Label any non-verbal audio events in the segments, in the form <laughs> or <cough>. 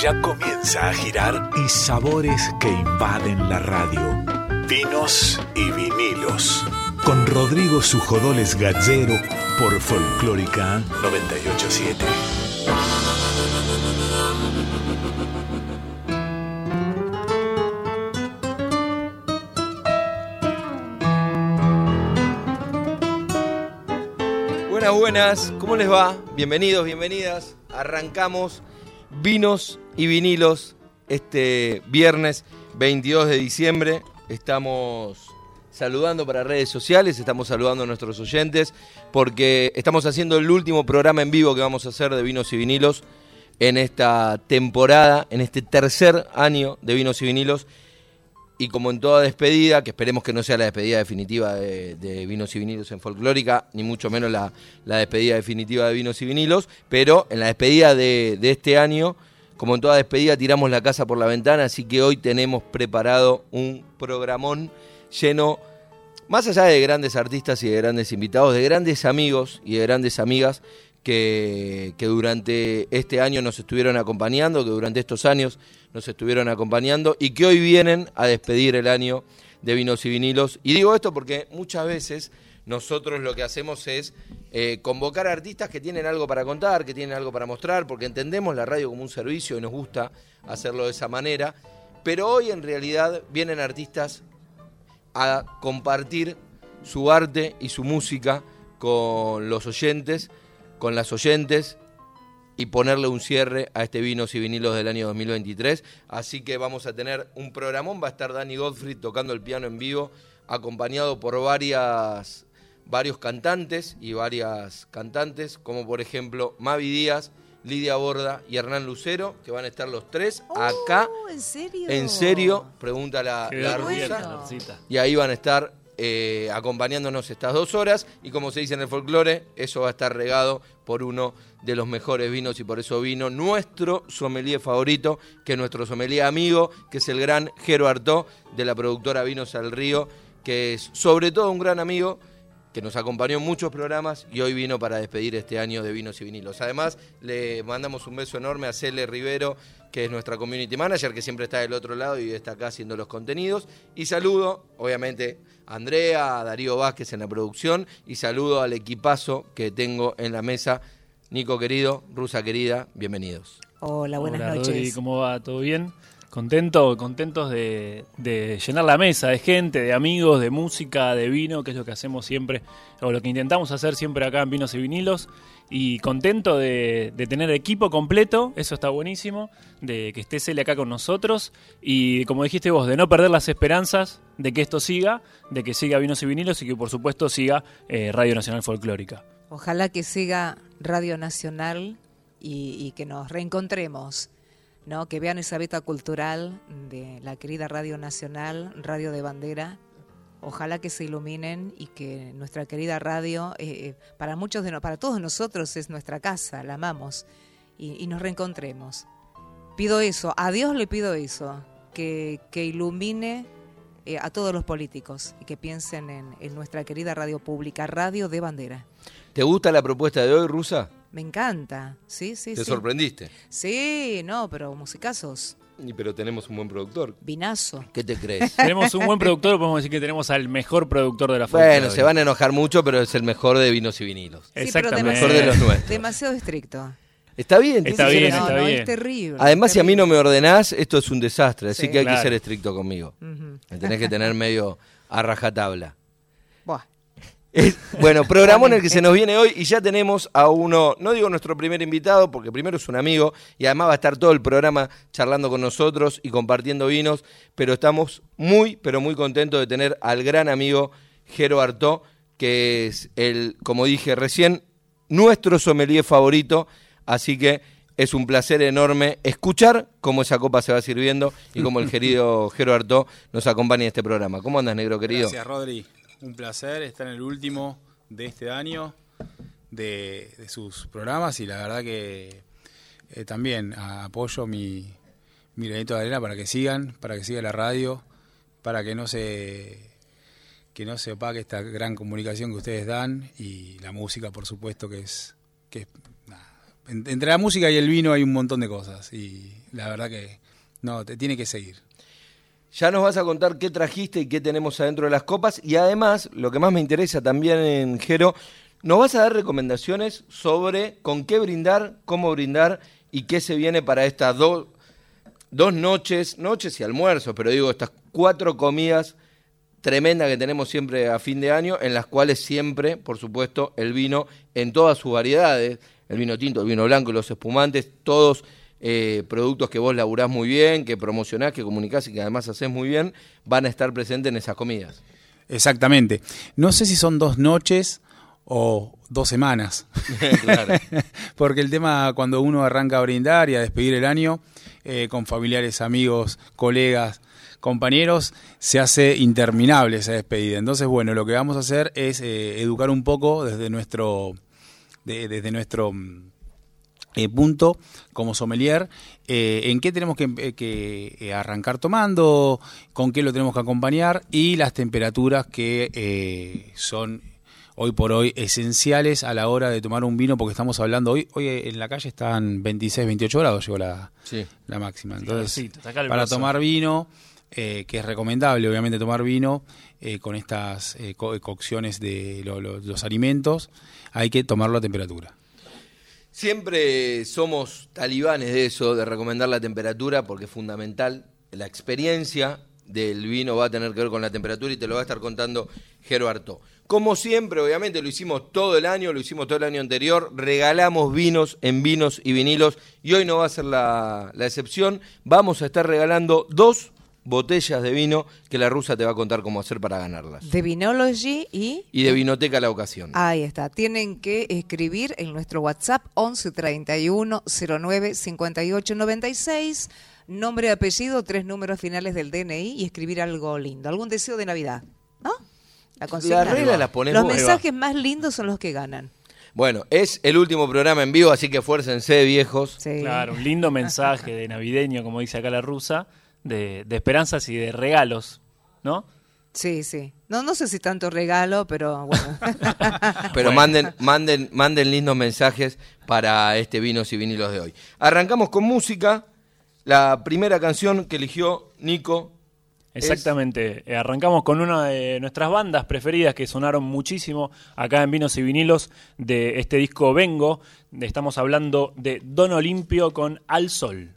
ya comienza a girar y sabores que invaden la radio. Vinos y vinilos. Con Rodrigo Sujodoles Gallero por Folclórica 987. Buenas, buenas, ¿cómo les va? Bienvenidos, bienvenidas. Arrancamos vinos y vinilos este viernes 22 de diciembre. Estamos saludando para redes sociales, estamos saludando a nuestros oyentes porque estamos haciendo el último programa en vivo que vamos a hacer de vinos y vinilos en esta temporada, en este tercer año de vinos y vinilos. Y como en toda despedida, que esperemos que no sea la despedida definitiva de, Vinos y Vinilos en Folclórica, ni mucho menos la, la, despedida definitiva de Vinos y Vinilos, pero en la despedida de, de, este año, como en toda despedida, tiramos la casa por la ventana, así que hoy tenemos preparado un programón lleno, más allá de grandes artistas y de grandes invitados, de grandes amigos y de grandes amigas que, que durante este año nos estuvieron acompañando, que durante estos años nos estuvieron acompañando y que hoy vienen a despedir el año de vinos y vinilos. Y digo esto porque muchas veces nosotros lo que hacemos es eh, convocar a artistas que tienen algo para contar, que tienen algo para mostrar, porque entendemos la radio como un servicio y nos gusta hacerlo de esa manera. Pero hoy en realidad vienen artistas a compartir su arte y su música con los oyentes, con las oyentes y ponerle un cierre a este Vinos y Vinilos del año 2023. Así que vamos a tener un programón, va a estar Danny Godfrey tocando el piano en vivo, acompañado por varias, varios cantantes y varias cantantes, como por ejemplo Mavi Díaz, Lidia Borda y Hernán Lucero, que van a estar los tres Oh, acá. ¿En serio? En serio, pregunta la, la rusa. Y ahí van a estar eh, acompañándonos estas dos horas. Y como se dice en el folclore, eso va a estar regado por uno de los mejores vinos y por eso vino nuestro sommelier favorito, que es nuestro sommelier amigo, que es el gran Jero Artó de la productora Vinos al Río, que es sobre todo un gran amigo que nos acompañó en muchos programas y hoy vino para despedir este año de Vinos y Vinilos. Además, le mandamos un beso enorme a Cele Rivero, que es nuestra community manager, que siempre está del otro lado y está acá haciendo los contenidos. Y saludo, obviamente, a Andrea, a Darío Vázquez en la producción y saludo al equipazo que tengo en la mesa. Nico querido, Rusa querida, bienvenidos. Hola, buenas Hola, noches. Rodri, ¿cómo va? ¿Todo bien? Contento, contentos de, llenar la mesa de gente, de amigos, de música, de vino, que es lo que hacemos siempre, o lo que intentamos hacer siempre acá en Vinos y Vinilos. Y contento de, tener equipo completo, eso está buenísimo, de que esté Cele acá con nosotros. Y como dijiste vos, de no perder las esperanzas de que esto siga, de que siga Vinos y Vinilos y que por supuesto siga eh, Radio Nacional Folclórica. Ojalá que siga Radio Nacional y que nos reencontremos, ¿no? Que vean esa beta cultural de la querida Radio Nacional, Radio de Bandera. Ojalá que se iluminen y que nuestra querida radio, eh, para muchos de no- para todos nosotros es nuestra casa, la amamos y, nos reencontremos. Pido eso, a Dios le pido eso, que, que ilumine eh, a todos los políticos y que piensen en, en nuestra querida radio pública, Radio de Bandera. ¿Te gusta la propuesta de hoy, Rusa? Me encanta, sí, sí, ¿Te sí. sorprendiste? Sí, no, pero musicazos, Y, pero tenemos un buen productor. vinazo. ¿Qué te crees? <laughs> Tenemos un buen productor, podemos decir que tenemos al mejor productor de la. Bueno, se van a enojar mucho, pero es el mejor de vinos y vinilos. Sí, Exactamente. demasiado, Mejor de los nuestros. demasiado estricto. Está bien, Está bien, no, está no, bien. es terrible. Además, si a mí no me ordenás, esto es un desastre, así Sí. que hay que ser estricto conmigo. Ujú. Me tenés que tener medio a rajatabla. Buah. Es- bueno, programón en el que se nos viene hoy y ya tenemos a uno, no digo nuestro primer invitado, porque primero es un amigo y además va a estar todo el programa charlando con nosotros y compartiendo vinos, pero estamos muy, pero muy contentos de tener al gran amigo Jero Artó, que es el, como dije recién, nuestro sommelier favorito, así que es un placer enorme escuchar cómo esa copa se va sirviendo y cómo el querido <laughs> Jero Artó nos acompaña en este programa. ¿Cómo andas, negro querido? Gracias, Rodri. Un placer estar en el último de este año de, de sus programas y la verdad que eh, también apoyo mi, mi granito de arena para que sigan, para que siga la radio, para que no se que no se opaque esta gran comunicación que ustedes dan y la música, por supuesto, que es que es, entre la música y el vino hay un montón de cosas y la verdad que no, te tiene que seguir. Ya nos vas a contar qué trajiste y qué tenemos adentro de las copas. Y además, lo que más me interesa también en Jero, nos vas a dar recomendaciones sobre con qué brindar, cómo brindar y qué se viene para estas dos dos noches, noches y almuerzos, pero digo, estas cuatro comidas tremendas que tenemos siempre a fin de año, en las cuales siempre, por supuesto, el vino en todas sus variedades, el vino tinto, el vino blanco los espumantes, todos eh, productos que vos laburás muy bien, que promocionás, que comunicás y que además hacés muy bien, van a estar presentes en esas comidas. Exactamente. No sé si son dos noches o dos semanas. <laughs> Claro. <laughs> Porque el tema cuando uno arranca a brindar y a despedir el año eh, con familiares, amigos, colegas, compañeros, se hace interminable esa despedida. Entonces, bueno, lo que vamos a hacer es eh, educar un poco desde nuestro, de- desde nuestro mm, eh, punto como sommelier, eh, en qué tenemos que, eh, que, eh, arrancar tomando, con qué lo tenemos que acompañar y las temperaturas que eh, son hoy por hoy esenciales a la hora de tomar un vino, porque estamos hablando hoy, hoy en la calle están 26, 28 grados, llegó la, Sí. la máxima. Entonces, para tomar vino, que es recomendable obviamente tomar vino con estas eh, co- cocciones de lo- lo- los alimentos, hay que tomarlo a temperatura. Siempre somos talibanes de eso, de recomendar la temperatura, porque es fundamental. La experiencia del vino va a tener que ver con la temperatura y te lo va a estar contando Jero Artó. Como siempre, obviamente, lo hicimos todo el año, lo hicimos todo el año anterior, regalamos vinos en vinos y vinilos y hoy no va a ser la, la excepción. Vamos a estar regalando dos botellas de vino que la rusa te va a contar cómo hacer para ganarlas. De Vinology y... Y de Vinoteca la ocasión. Ahí está. Tienen que escribir en nuestro WhatsApp 11 31 09 58 96. Nombre, apellido, tres números finales del DNI y escribir algo lindo. Algún deseo de Navidad. ¿No? La consigna. Las reglas las pones Los mensajes más lindos son los que ganan. Bueno, es el último programa en vivo, así que esfuércense, viejos. Sí. Claro, un lindo mensaje de navideño, como dice acá la rusa, de, de esperanzas y de regalos, ¿no? Sí, sí. No, no sé si tanto regalo, pero bueno. <laughs> Pero Bueno. manden, manden, manden lindos mensajes para este Vinos y Vinilos de hoy. Arrancamos con música. La primera canción que eligió Nico. Exactamente. Eh, arrancamos con una de nuestras bandas preferidas que sonaron muchísimo acá en Vinos y Vinilos de este disco Vengo. Estamos hablando de Don Olimpio con Al Sol.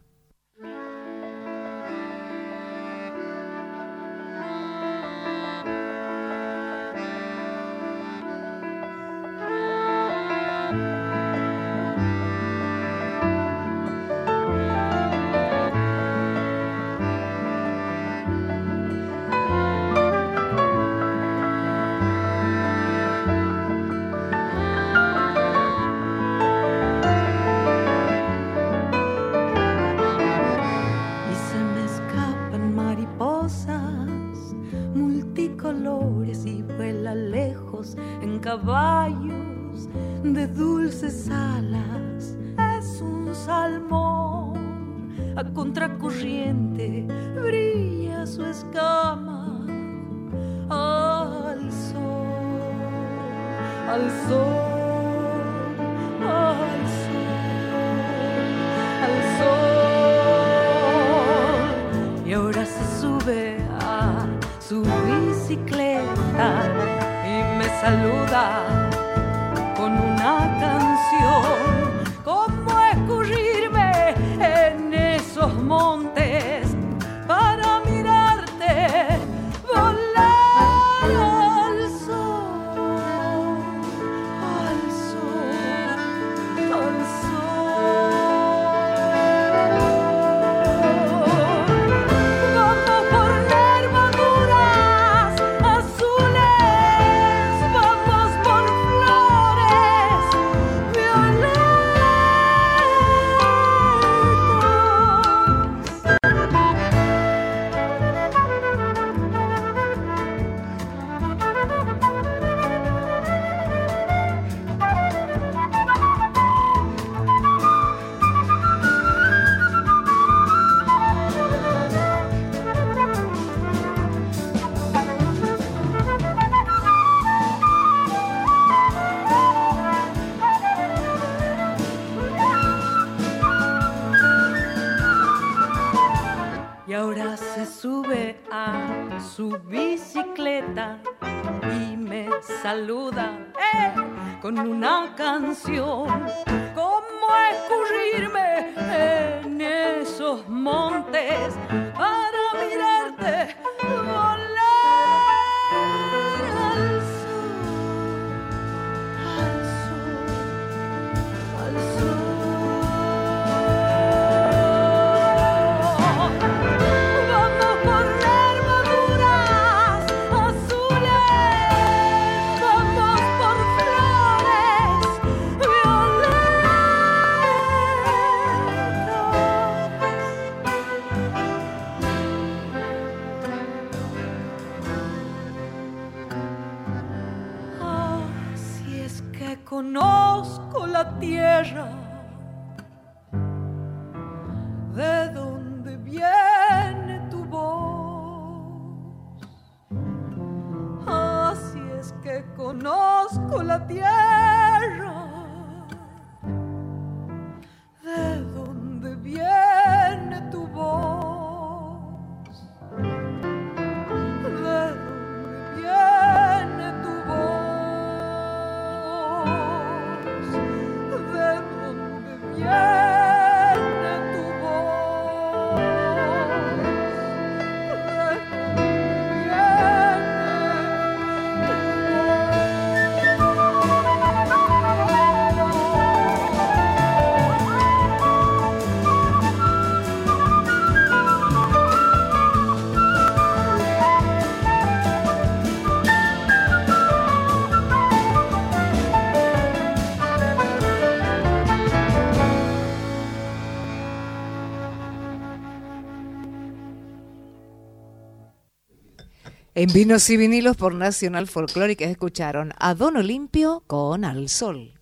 En Vinos y Vinilos por Nacional Folclórica escucharon a Don Olimpio con Al Sol.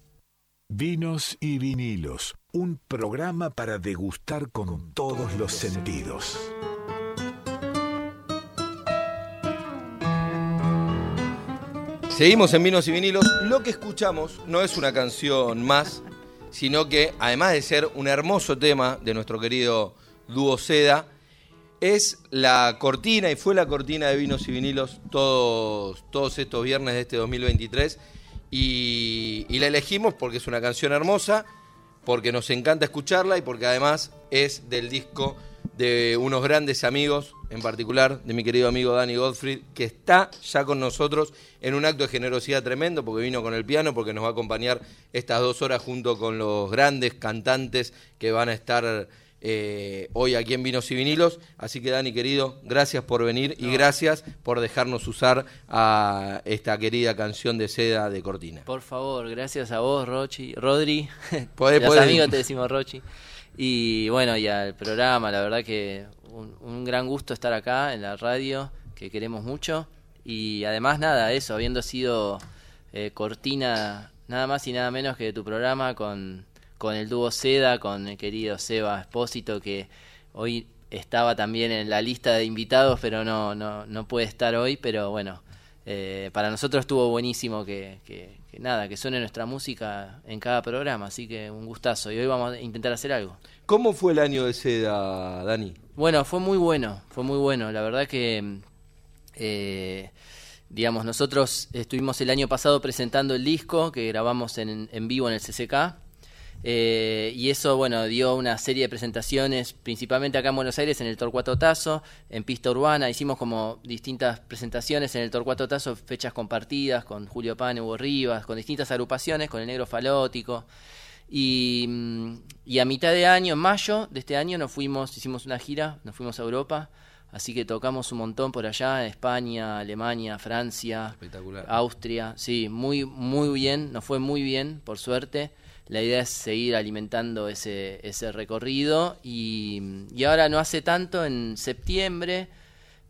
Vinos y vinilos, un programa para degustar con todos los sentidos. Seguimos en Vinos y Vinilos. Lo que escuchamos no es una canción más, sino que además de ser un hermoso tema de nuestro querido dúo Seda, es la cortina y fue la cortina de Vinos y Vinilos todos, todos estos viernes de este 2023. Y, y la elegimos porque es una canción hermosa, porque nos encanta escucharla y porque además es del disco de unos grandes amigos, en particular de mi querido amigo Danny Godfrey, que está ya con nosotros en un acto de generosidad tremendo, porque vino con el piano, porque nos va a acompañar estas dos horas junto con los grandes cantantes que van a estar eh, hoy aquí en Vinos y Vinilos. Así que Dani, querido, gracias por venir y gracias por dejarnos usar a esta querida canción de seda de Cortina. Por favor, gracias a vos, Rochi, Rodri. <laughs> Podés- Los podés- amigos te decimos Rochi. Y bueno, y al programa, la verdad que un, un gran gusto estar acá en la radio, que queremos mucho. Y además, nada, eso, habiendo sido eh, cortina nada más y nada menos que de tu programa con, con el dúo Seda, con el querido Seba Espósito, que hoy estaba también en la lista de invitados, pero no, no, no puede estar hoy, pero bueno, eh, para nosotros estuvo buenísimo que, que- que nada, que suene nuestra música en cada programa, así que un gustazo. Y hoy vamos a intentar hacer algo. ¿Cómo fue el año de seda, Dani? Bueno, fue muy bueno, fue muy bueno. La verdad que, eh, digamos, nosotros estuvimos el año pasado presentando el disco que grabamos en, en vivo en el CCK. Eh, y eso, bueno, dio una serie de presentaciones, principalmente acá en Buenos Aires, en el Torcuato Tazo, en Pista Urbana. Hicimos como distintas presentaciones en el Torcuato Tazo, fechas compartidas con Julio Pan, Hugo Rivas, con distintas agrupaciones, con el Negro Falótico. Y, mm, y a mitad de año, en mayo de este año, nos fuimos, hicimos una gira, nos fuimos a Europa, así que tocamos un montón por allá, España, Alemania, Francia, Espectacular. Austria, sí, muy, muy bien, nos fue muy bien, por suerte. La idea es seguir alimentando ese, ese recorrido y, y ahora no hace tanto, en septiembre,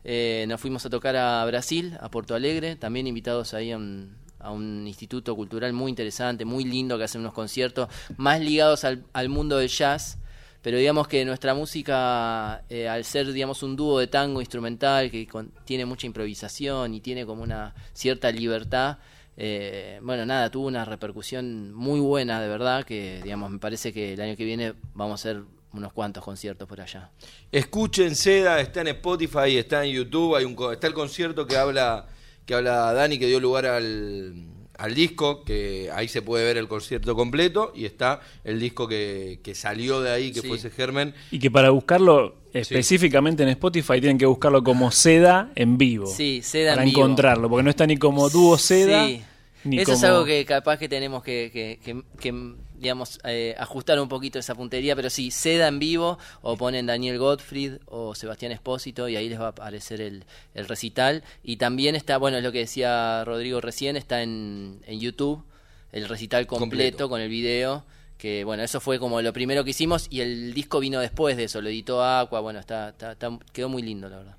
eh, nos fuimos a tocar a Brasil, a Porto Alegre, también invitados ahí a un, a un instituto cultural muy interesante, muy lindo, que hace unos conciertos más ligados al, al mundo del jazz, pero digamos que nuestra música, eh, al ser digamos un dúo de tango instrumental que con- tiene mucha improvisación y tiene como una cierta libertad, eh, bueno, nada, tuvo una repercusión muy buena, de verdad, que digamos me parece que el año que viene vamos a ser unos cuantos conciertos por allá. Escuchen Seda, está en Spotify, está en YouTube, hay un, está el concierto que habla, que habla Dani, que dio lugar al, al disco, que ahí se puede ver el concierto completo, y está el disco que, que salió de ahí, que Sí. fue ese germen. Y que para buscarlo específicamente en Spotify tienen que buscarlo como Seda en vivo. Sí, Seda en Para vivo. encontrarlo, porque no está ni como dúo Seda. Sí. Ni Eso es algo que capaz que tenemos que, que- que- que, digamos, eh, ajustar un poquito esa puntería, pero sí, Seda en vivo, o ponen Daniel Gottfried o Sebastián Espósito, y ahí les va a aparecer el, el recital. Y también está, bueno, es lo que decía Rodrigo recién, está en, en YouTube, el recital completo, Completo. con el video. Que bueno, eso fue como lo primero que hicimos y el disco vino después de eso, lo editó Aqua, bueno, está, está- está- quedó muy lindo, la verdad.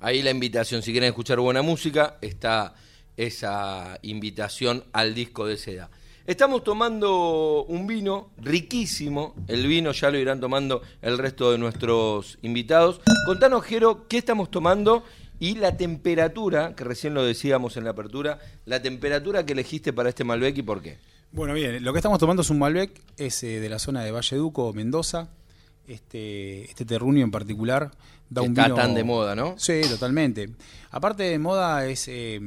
Ahí la invitación, si quieren escuchar buena música, está esa invitación al disco de Seda. Estamos tomando un vino riquísimo, el vino ya lo irán tomando el resto de nuestros invitados. Contanos, Jero, qué estamos tomando y la temperatura, que recién lo decíamos en la apertura, la temperatura que elegiste para este Malbec y por qué. Bueno, bien, lo que estamos tomando es un Malbec, es eh, de la zona de Valleduco, Mendoza. Este, este terruño en particular da Que un está vino... tan de moda, ¿no? Sí, totalmente. Aparte de moda, es eh,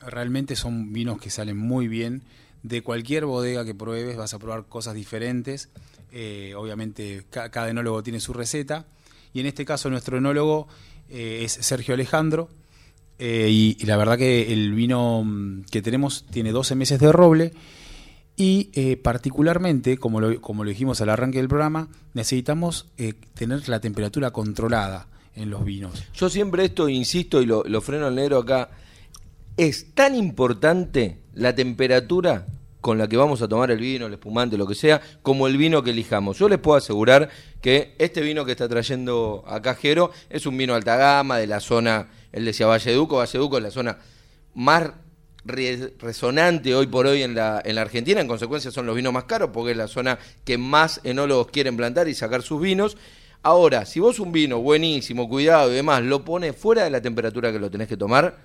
realmente son vinos que salen muy bien. De cualquier bodega que pruebes vas a probar cosas diferentes. Eh, obviamente ca- cada enólogo tiene su receta. Y en este caso nuestro enólogo eh, es Sergio Alejandro. Eh, y, la verdad que el vino mm, que tenemos tiene 12 meses de roble. Y particularmente, como lo, como lo dijimos al arranque del programa, necesitamos tener la temperatura controlada en los vinos. Yo siempre esto insisto y lo, lo freno al negro acá. Es tan importante la temperatura con la que vamos a tomar el vino, el espumante, lo que sea, como el vino que elijamos. Yo les puedo asegurar que este vino que está trayendo acá Jero es un vino alta gama de la zona, él decía Valleduco, Valleduco es la zona más re- resonante hoy por hoy en la, en la Argentina, en consecuencia son los vinos más caros porque es la zona que más enólogos quieren plantar y sacar sus vinos. Ahora, si vos un vino buenísimo, cuidado y demás, lo pones fuera de la temperatura que lo tenés que tomar,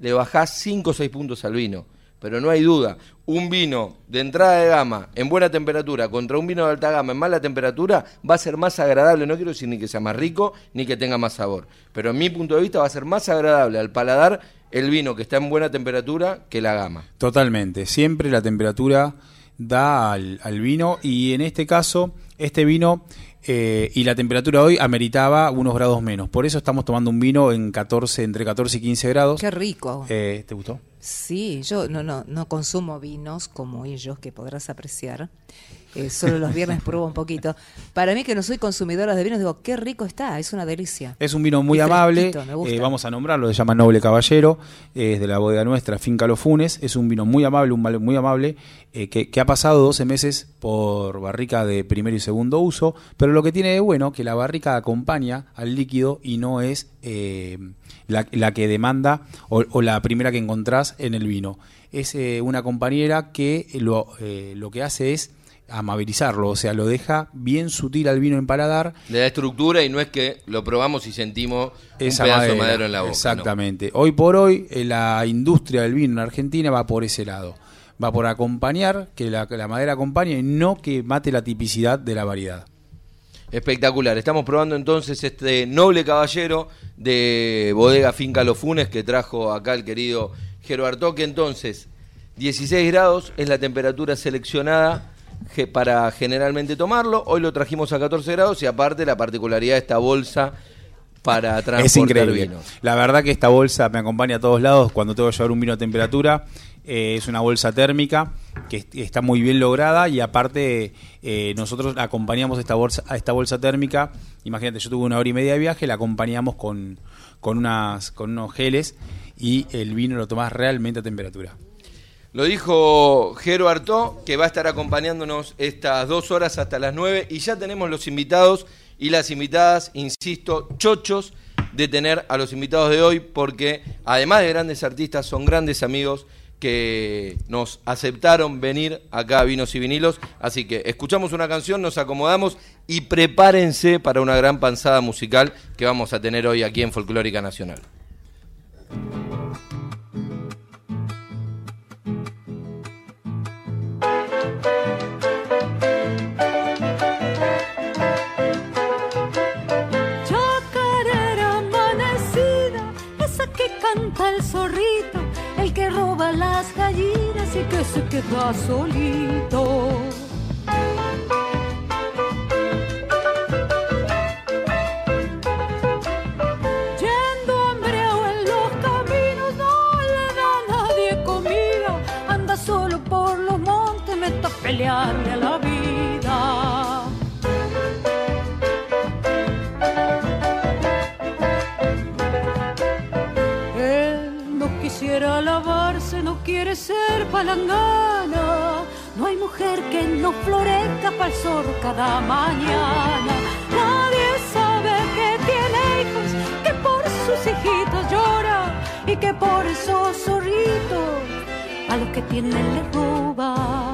le bajás 5 o 6 puntos al vino. Pero no hay duda, un vino de entrada de gama en buena temperatura contra un vino de alta gama en mala temperatura va a ser más agradable. No quiero decir ni que sea más rico ni que tenga más sabor. Pero en mi punto de vista va a ser más agradable al paladar el vino que está en buena temperatura que la gama. Totalmente. Siempre la temperatura da al, al vino y en este caso, este vino eh, y la temperatura hoy ameritaba unos grados menos. Por eso estamos tomando un vino en 14, entre 14 y 15 grados. Qué rico. Eh, ¿Te gustó? Sí, yo no, no, no consumo vinos como ellos, que podrás apreciar. Eh, solo los viernes pruebo un poquito. Para mí, que no soy consumidora de vinos, digo, qué rico está, es una delicia. Es un vino muy amable, fresquito, me gusta. eh, vamos a nombrarlo, se llama Noble Caballero, eh, es de la bodega nuestra, Finca Los Funes, es un vino muy amable, un muy amable, eh, que, que ha pasado 12 meses por barrica de primero y segundo uso, pero lo que tiene de bueno que la barrica acompaña al líquido y no es eh, la, la que demanda o, o la primera que encontrás en el vino. Es eh, una compañera que lo, eh, lo que hace es amabilizarlo, o sea, lo deja bien sutil al vino en paladar Le da estructura y no es que lo probamos y sentimos esa un pedazo madera, de madera en la boca. ¿no? Exactamente. Hoy por hoy eh, la industria del vino en Argentina va por ese lado. Va por acompañar, que la, que la madera acompañe y no que mate la tipicidad de la variedad. Espectacular. Estamos probando entonces este noble caballero de bodega Finca Los Funes que trajo acá el querido Jero Artoque. Entonces, 16 grados es la temperatura seleccionada para generalmente tomarlo. Hoy lo trajimos a 14 grados y aparte la particularidad de esta bolsa para transportar Es increíble. vinos. La verdad que esta bolsa me acompaña a todos lados cuando tengo que llevar un vino a temperatura. Eh, es una bolsa térmica que est- está muy bien lograda y aparte eh, nosotros acompañamos esta bolsa, esta bolsa térmica. Imagínate, yo tuve una hora y media de viaje, la acompañamos con, con, unas, con unos geles y el vino lo tomás realmente a temperatura. Lo dijo Jero Artó, que va a estar acompañándonos estas dos horas hasta las nueve. Y ya tenemos los invitados y las invitadas, insisto, chochos de tener a los invitados de hoy, porque además de grandes artistas, son grandes amigos que nos aceptaron venir acá a Vinos y Vinilos. Así que escuchamos una canción, nos acomodamos y prepárense para una gran panzada musical que vamos a tener hoy aquí en Folclórica Nacional. Que se queda solito. Quiere ser palangana. No hay mujer que no florezca para el sol cada mañana. Nadie sabe que tiene hijos, que por sus hijitos llora y que por esos zorritos a los que tienen les roba.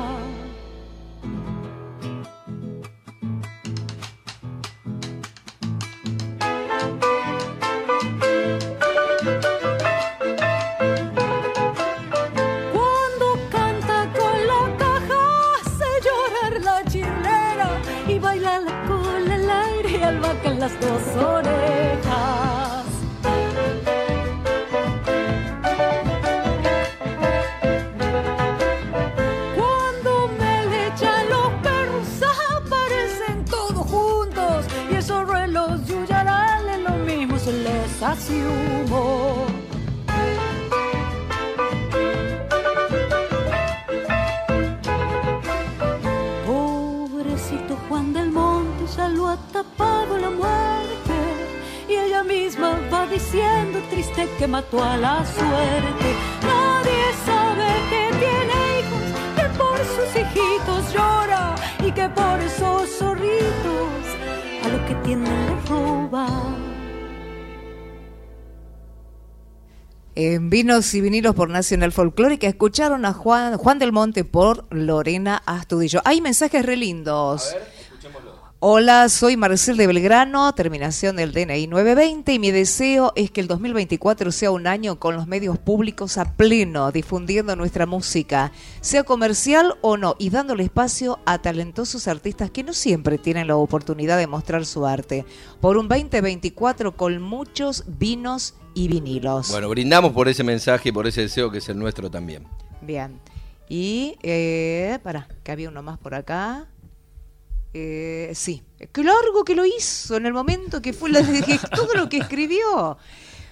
Vinos y Vinilos por Nacional Folclórica escucharon a Juan, Juan del Monte por Lorena Astudillo. Hay mensajes re lindos. Hola, soy Marcel de Belgrano, terminación del DNI 920 y mi deseo es que el 2024 sea un año con los medios públicos a pleno, difundiendo nuestra música, sea comercial o no, y dándole espacio a talentosos artistas que no siempre tienen la oportunidad de mostrar su arte. Por un 2024 con muchos vinos y vinilos. Bueno, brindamos por ese mensaje y por ese deseo que es el nuestro también. Bien. Y, eh, para, que había uno más por acá. Eh, sí, qué largo que lo hizo en el momento que fue la, <laughs> todo lo que escribió.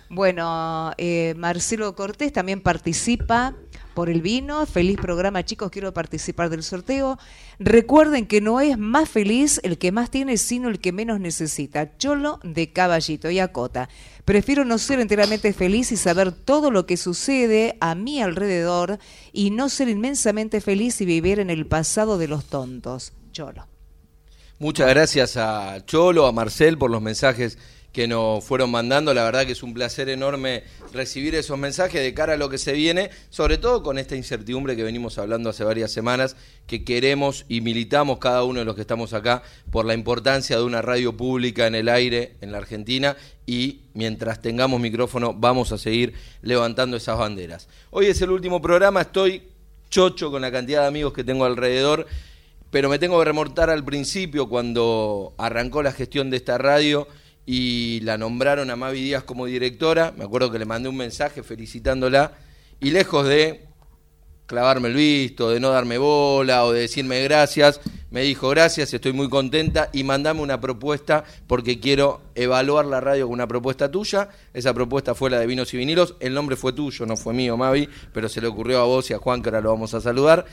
Bueno, eh, Marcelo Cortés también participa por el vino. Feliz programa, chicos. Quiero participar del sorteo. Recuerden que no es más feliz el que más tiene, sino el que menos necesita. Cholo de caballito y acota. Prefiero no ser enteramente feliz y saber todo lo que sucede a mi alrededor y no ser inmensamente feliz y vivir en el pasado de los tontos. Cholo. Muchas gracias a Cholo, a Marcel por los mensajes que nos fueron mandando. La verdad que es un placer enorme recibir esos mensajes de cara a lo que se viene, sobre todo con esta incertidumbre que venimos hablando hace varias semanas, que queremos y militamos cada uno de los que estamos acá por la importancia de una radio pública en el aire en la Argentina y mientras tengamos micrófono vamos a seguir levantando esas banderas. Hoy es el último programa, estoy chocho con la cantidad de amigos que tengo alrededor pero me tengo que remontar al principio cuando arrancó la gestión de esta radio y la nombraron a Mavi Díaz como directora. Me acuerdo que le mandé un mensaje felicitándola y lejos de clavarme el visto, de no darme bola o de decirme gracias, me dijo gracias, estoy muy contenta y mandame una propuesta porque quiero evaluar la radio con una propuesta tuya. Esa propuesta fue la de vinos y vinilos. El nombre fue tuyo, no fue mío, Mavi, pero se le ocurrió a vos y a Juan que ahora lo vamos a saludar.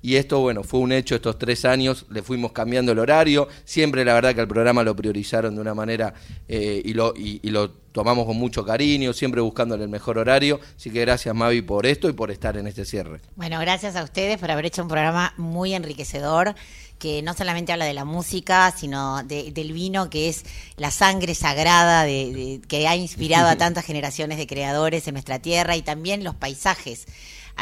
Y esto, bueno, fue un hecho estos tres años, le fuimos cambiando el horario, siempre la verdad que el programa lo priorizaron de una manera eh, y, lo, y, y, lo tomamos con mucho cariño, siempre buscándole el mejor horario. Así que gracias Mavi por esto y por estar en este cierre. Bueno, gracias a ustedes por haber hecho un programa muy enriquecedor que no solamente habla de la música, sino de, del vino, que es la sangre sagrada de, de, que ha inspirado a <laughs> tantas generaciones de creadores en nuestra tierra y también los paisajes.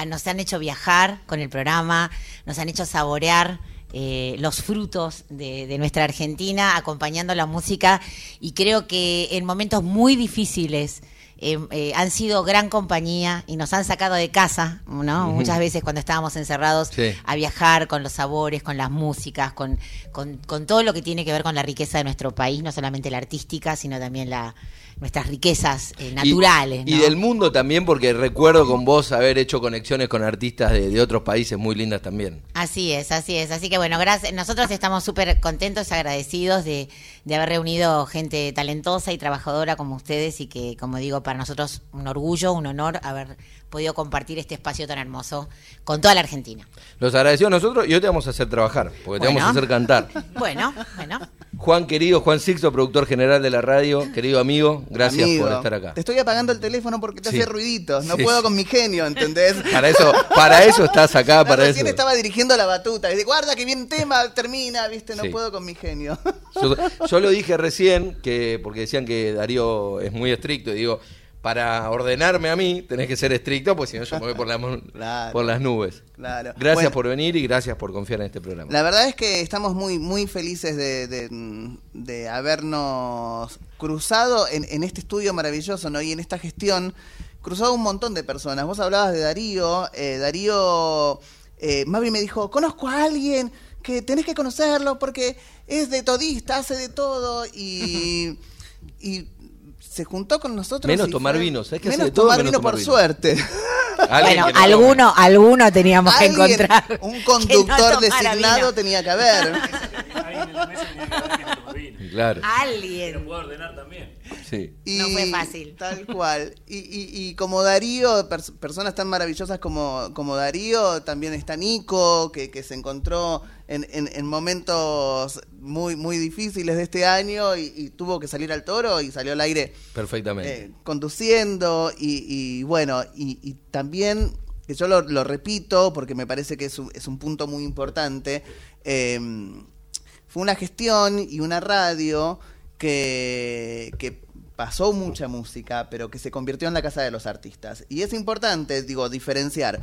Nos han hecho viajar con el programa, nos han hecho saborear eh, los frutos de, de, nuestra Argentina, acompañando la música. Y creo que en momentos muy difíciles eh, eh, han sido gran compañía y nos han sacado de casa, ¿no? Muchas veces cuando estábamos encerrados Sí. a viajar con los sabores, con las músicas, con, con, con todo lo que tiene que ver con la riqueza de nuestro país, no solamente la artística, sino también la, nuestras riquezas eh, naturales. Y, del mundo también, porque recuerdo con vos haber hecho conexiones con artistas de, de otros países muy lindas también. Así es, así es. Así que bueno, gracias. Nosotros estamos súper contentos, agradecidos de, de haber reunido gente talentosa y trabajadora como ustedes y que, como digo, para nosotros un orgullo, un honor haber podido compartir este espacio tan hermoso con toda la Argentina. Los agradecemos nosotros y hoy te vamos a hacer trabajar, porque te vamos a hacer cantar. <laughs> Bueno, bueno. Juan querido, Juan Sixto, productor general de la radio, querido amigo, gracias Amigo, por estar acá. Te estoy apagando el teléfono porque te Sí. hace ruiditos. No Sí. puedo con mi genio, ¿entendés? <laughs> Para eso, para eso estás acá, <laughs> No, para recién eso. estaba dirigiendo la batuta. Y dice, guarda que viene un tema, termina, ¿viste? No Sí. puedo con mi genio. Yo, yo lo dije recién, que porque decían que Darío es muy estricto, y digo, para ordenarme a mí tenés que ser estricto, pues si no yo me voy por, la <laughs> Claro. por las nubes. Claro. Gracias Bueno, por venir y gracias por confiar en este programa. La verdad es que estamos muy, muy felices de, de- de habernos cruzado en, en este estudio maravilloso, ¿no? Y en esta gestión, cruzado un montón de personas. Vos hablabas de Darío, eh, Darío, eh, Mavi me dijo, conozco a alguien que tenés que conocerlo porque es de todista, hace de todo y... <laughs> y se juntó con nosotros. Menos y tomar fue- vino, ¿sabes qué Menos tomar menos vino tomar por vino? suerte. <laughs> Bueno, alguno, alguno teníamos que encontrar. un <laughs> que no conductor designado vino. tenía que haber. <laughs> Alguien. Claro, Alguien. Pero puedo ordenar también. Sí. Y- No fue fácil. Tal cual. Y, y- y como Darío, pers- personas tan maravillosas como, como Darío, también está Nico, que, que se encontró en, en- en momentos muy, muy difíciles de este año y, y tuvo que salir al toro y salió al aire Perfectamente. eh, conduciendo y, y bueno, y, y también, que yo lo, lo repito porque me parece que es un, es un punto muy importante, eh, fue una gestión y una radio que, que pasó mucha música, pero que se convirtió en la casa de los artistas. Y es importante, digo, diferenciar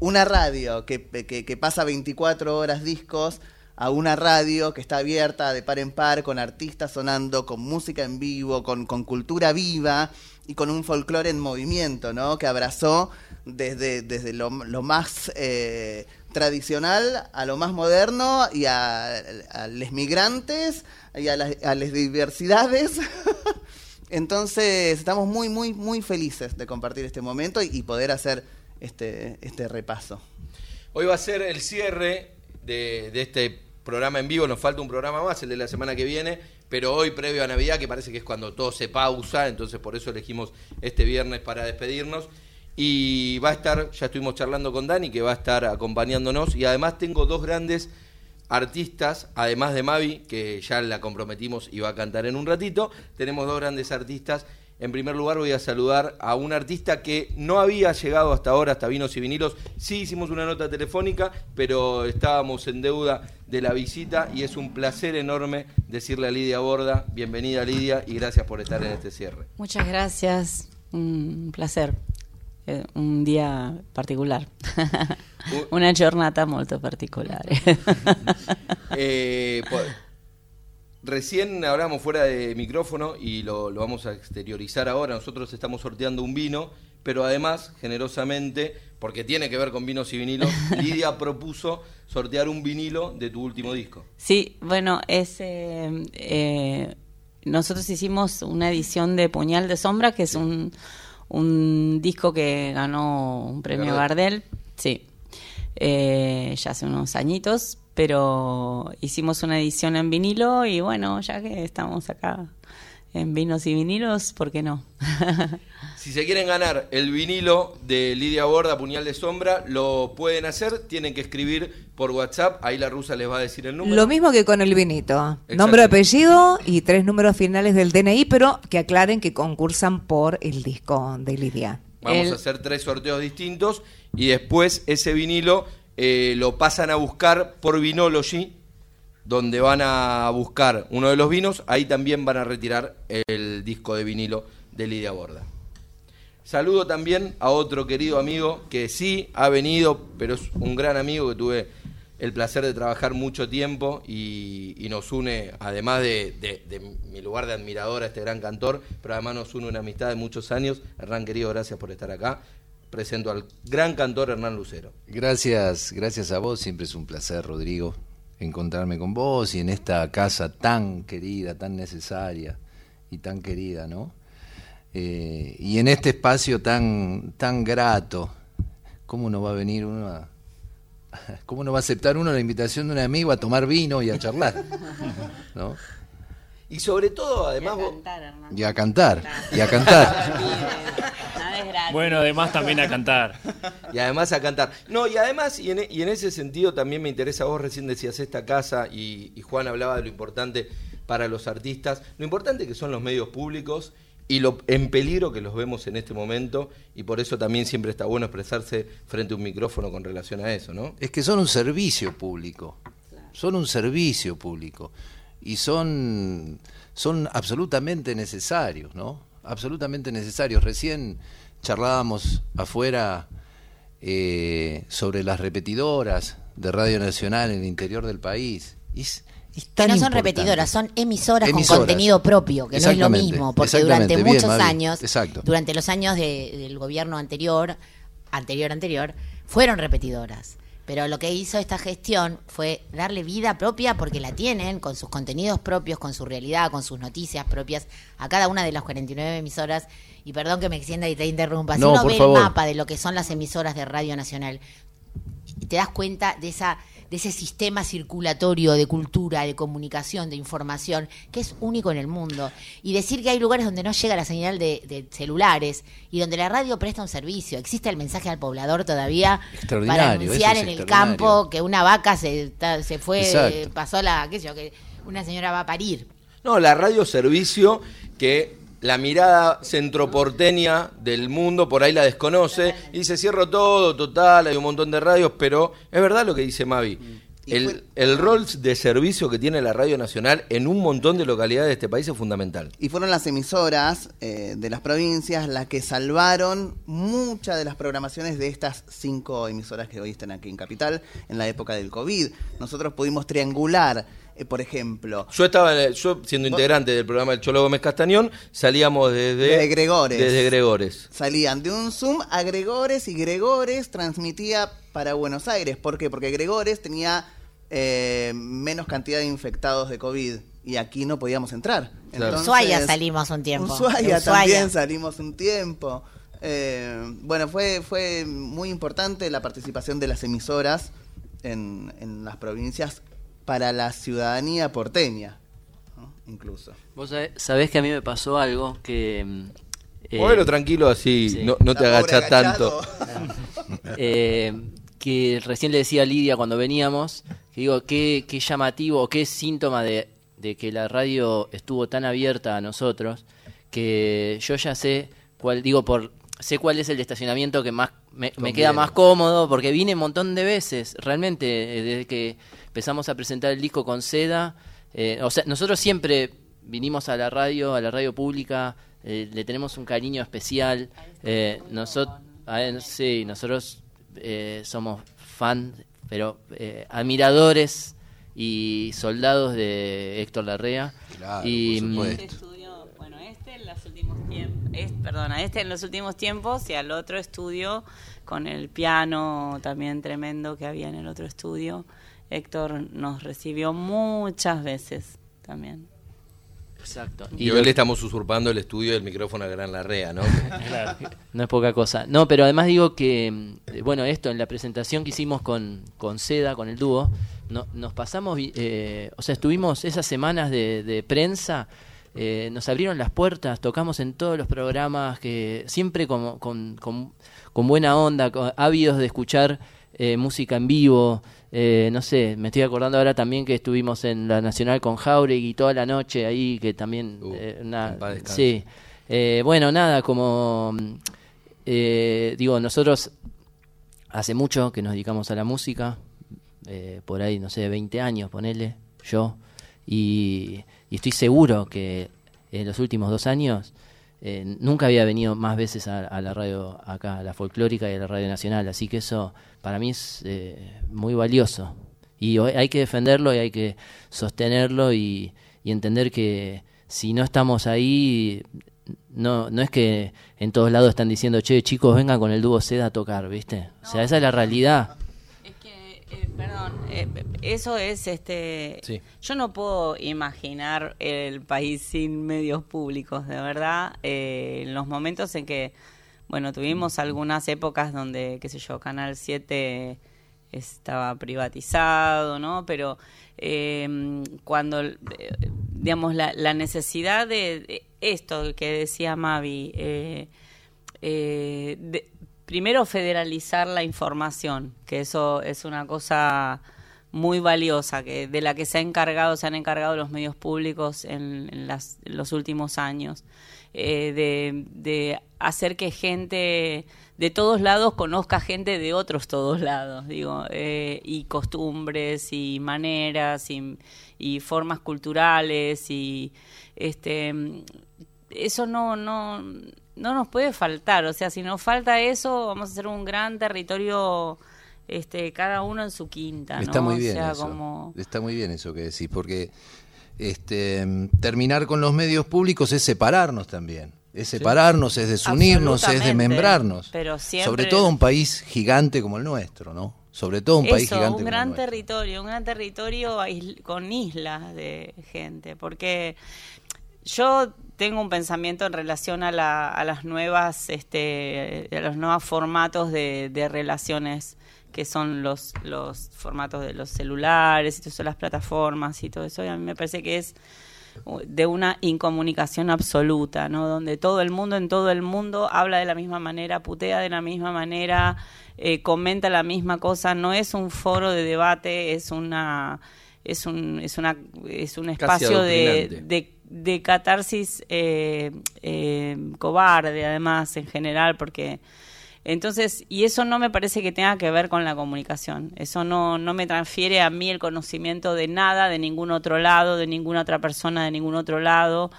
una radio que, que- pasa 24 horas discos a una radio que está abierta de par en par, con artistas sonando, con música en vivo, con, con cultura viva y con un folclore en movimiento, ¿no? Que abrazó desde, desde lo, más eh, tradicional a lo más moderno y a, los migrantes y a las diversidades. <laughs> Entonces, estamos muy, muy, muy felices de compartir este momento y, poder hacer este, este repaso. Hoy va a ser el cierre de, de este programa en vivo. Nos falta un programa más, el de la semana que viene. Pero hoy, previo a Navidad, que parece que es cuando todo se pausa, entonces por eso elegimos este viernes para despedirnos. Y va a estar, ya estuvimos charlando con Dani, que va a estar acompañándonos. Y además tengo dos grandes artistas, además de Mavi, que ya la comprometimos y va a cantar en un ratito. Tenemos dos grandes artistas. En primer lugar voy a saludar a un artista que no había llegado hasta ahora, hasta Vinos y Vinilos. Sí hicimos una nota telefónica, pero estábamos en deuda de la visita y es un placer enorme decirle a Lidia Borda, bienvenida Lidia y gracias por estar en este cierre. Muchas gracias, un placer. Eh, un día particolare. <laughs> Una giornata molto particolare. <laughs> Eh, recién hablamos fuera de micrófono y lo, lo vamos a exteriorizar ahora. Nosotros estamos sorteando un vino, pero además, generosamente, porque tiene que ver con vinos y vinilos, <laughs> Lidia propuso sortear un vinilo de tu último disco. Sí, bueno, es, eh, eh, nosotros hicimos una edición de Puñal de Sombra, que es un, un disco que ganó un premio Gardel. Gardel, sí, eh, ya hace unos añitos, pero hicimos una edición en vinilo y bueno, ya que estamos acá en vinos y vinilos, ¿por qué no? <laughs> Si se quieren ganar el vinilo de Lidia Borda, Puñal de Sombra, lo pueden hacer. Tienen que escribir por WhatsApp. Ahí la rusa les va a decir el número. Lo mismo que con el vinito. Nombre, apellido y tres números finales del DNI, pero que aclaren que concursan por el disco de Lidia. Vamos El- a hacer tres sorteos distintos y después ese vinilo eh, lo pasan a buscar por Vinology, donde van a buscar uno de los vinos. Ahí también van a retirar el disco de vinilo de Lidia Borda. Saludo también a otro querido amigo que sí ha venido, pero es un gran amigo que tuve el placer de trabajar mucho tiempo y, nos une, además de, de- de mi lugar de admirador a este gran cantor, pero además nos une una amistad de muchos años. Hernán, querido, gracias por estar acá. Presento al gran cantor Hernán Lucero. Gracias, gracias a vos. Siempre es un placer, Rodrigo, encontrarme con vos y en esta casa tan querida, tan necesaria y tan querida, ¿no? Eh, y en este espacio tan, tan grato, ¿cómo no va a venir uno a... <laughs> ¿Cómo no va a aceptar uno la invitación de un amigo a tomar vino y a charlar? <laughs> ¿No? Y sobre todo, además, vos- Y a cantar, y a cantar. <laughs> Bueno, además también a cantar. <laughs> Y además a cantar. No, y además, y en, y en ese sentido también me interesa, vos recién decías esta casa y, y Juan hablaba de lo importante para los artistas, lo importante que son los medios públicos y lo en peligro que los vemos en este momento y por eso también siempre está bueno expresarse frente a un micrófono con relación a eso, ¿no? Es que son un servicio público. Son un servicio público. Y son, son absolutamente necesarios, ¿no? Absolutamente necesarios. Recién charlábamos afuera eh, sobre las repetidoras de Radio Nacional en el interior del país. Y es, es tan no son importante. repetidoras, son emisoras, Emisoras. con contenido propio, que no es lo mismo, porque durante. Bien, muchos Mavi. años, Exacto. durante los años de- del gobierno anterior, anterior, anterior, fueron repetidoras. Pero lo que hizo esta gestión fue darle vida propia, porque la tienen, con sus contenidos propios, con su realidad, con sus noticias propias, a cada una de las 49 emisoras. Y perdón que me extienda y te interrumpa. Si No, uno ve favor. el mapa de lo que son las emisoras de Radio Nacional, te das cuenta de esa de ese sistema circulatorio de cultura, de comunicación, de información, que es único en el mundo. Y decir que hay lugares donde no llega la señal de, de celulares y donde la radio presta un servicio. Existe el mensaje al poblador todavía para anunciar en el campo que una vaca se, se fue, Exacto. pasó la, qué sé yo, que una señora va a parir. No, la radio servicio que la mirada centroporteña del mundo por ahí la desconoce y dice cierro todo, total, hay un montón de radios, pero es verdad lo que dice Mavi. Y El, el rol de servicio que tiene la Radio Nacional en un montón de localidades de este país es fundamental. Y fueron las emisoras eh, de las provincias las que salvaron muchas de las programaciones de estas cinco emisoras que hoy están aquí en Capital en la época del COVID. Nosotros pudimos triangular, eh, por ejemplo, Yo estaba, yo siendo integrante del programa del Cholo Gómez Castañón, salíamos desde, Desde Gregores. Desde Gregores. salían de un Zoom a Gregores y Gregores transmitía para Buenos Aires. ¿Por qué? Porque Gregores tenía eh, menos cantidad de infectados de COVID y aquí no podíamos entrar. Claro. Ushuaia salimos un tiempo. Ushuaia, Ushuaia. también salimos un tiempo. Eh, bueno, fue, fue muy importante la participación de las emisoras en, en las provincias para la ciudadanía porteña, ¿no? incluso. Vos sabés, sabés que a mí me pasó algo que... mm, eh, Móvelo tranquilo así, sí. no, no te agachás tanto. <laughs> eh, que recién le decía a Lidia cuando veníamos, que digo, qué, qué llamativo, qué síntoma de, de que la radio estuvo tan abierta a nosotros, que yo ya sé cuál, digo, por sé cuál es el estacionamiento que más me, queda más cómodo, porque vine un montón de veces, realmente, eh, desde que empezamos a presentar el disco con Seda, eh, o sea, nosotros siempre vinimos a la radio, a la radio pública, eh, le tenemos un cariño especial, eh, nosotros, sí, nosotros eh, somos fan, pero eh, admiradores y soldados de Héctor Larrea. Claro, y, por mm, supuesto. Este estudio, bueno, este en los últimos tiempos, perdona, este en los últimos tiempos y al otro estudio con el piano también tremendo que había en el otro estudio. Héctor nos recibió muchas veces también. Exacto. Y hoy le estamos usurpando el estudio del micrófono a Gran Larrea, ¿no? <laughs> No es poca cosa. No, pero además digo que, mm, bueno, esto en la presentación que hicimos con, con Seda, con el dúo, no, nos pasamos, eh, o sea, estuvimos esas semanas de, de prensa, eh, nos abrieron las puertas, tocamos en todos los programas, que siempre como- con, con, con buena onda, con- ávidos de escuchar eh, música en vivo. Eh, no sé, me estoy acordando ahora también que estuvimos en la Nacional con Jauregui toda la noche ahí, que también... Uh, eh, una- sí, eh, bueno, nada, como eh, digo, nosotros hace mucho que nos dedicamos a la música, eh, por ahí, no sé, 20 años, ponele, yo, y, y estoy seguro que en los últimos dos años nunca había venido más veces a, a la radio acá, a la folclórica y a la radio nacional, así que eso para mí es eh, muy valioso. Y hay que defenderlo y hay que sostenerlo y, y entender que si no estamos ahí, no, no es que en todos lados están diciendo, che, chicos, vengan con el dúo Seda a tocar, ¿viste? O sea, esa es la realidad. Eh, perdón, eh, eso es este. Sí. Yo no puedo imaginar el país sin medios públicos, de verdad. Eh, en los momentos en que, bueno, tuvimos algunas épocas donde, qué sé yo, Canal 7 estaba privatizado, ¿no? Pero eh, cuando, digamos, la, la necesidad de, esto que decía Mavi, eh, eh, de- primero federalizar la información, que eso es una cosa muy valiosa, que de la que se ha encargado, se han encargado los medios públicos en los últimos años, eh, de, de hacer que gente de todos lados conozca gente de otros todos lados, digo, eh, y costumbres y maneras y, y formas culturales y este eso no no no nos puede faltar, o sea, si nos falta eso, vamos a hacer un gran territorio este cada uno en su quinta, ¿no? Está muy O bien sea, eso. como Está muy bien eso que decís, porque este, terminar con los medios públicos es separarnos también. Es separarnos, es desunirnos, es desmembrarnos. pero siempre- Sobre todo un país gigante como el nuestro, ¿no? Sobre todo un país Eso, gigante un como gran el nuestro. territorio, un gran territorio con islas de gente, porque yo tengo un pensamiento en relación a, la- a las nuevas, este, a los nuevos formatos de, de relaciones que son los, los formatos de los celulares y todas las plataformas y todo eso. Y a mí me parece que es de una incomunicación absoluta, ¿no? Donde todo el mundo en todo el mundo habla de la misma manera, putea de la misma manera, eh, comenta la misma cosa. No es un foro de debate, es una es un es una es un espacio de de catarsis eh, eh, cobarde, además en general, porque entonces, y eso no me parece que tenga que ver con la comunicación. Eso no, no me transfiere a mí el conocimiento de nada, de ningún otro lado, de ninguna otra persona, de ningún otro lado,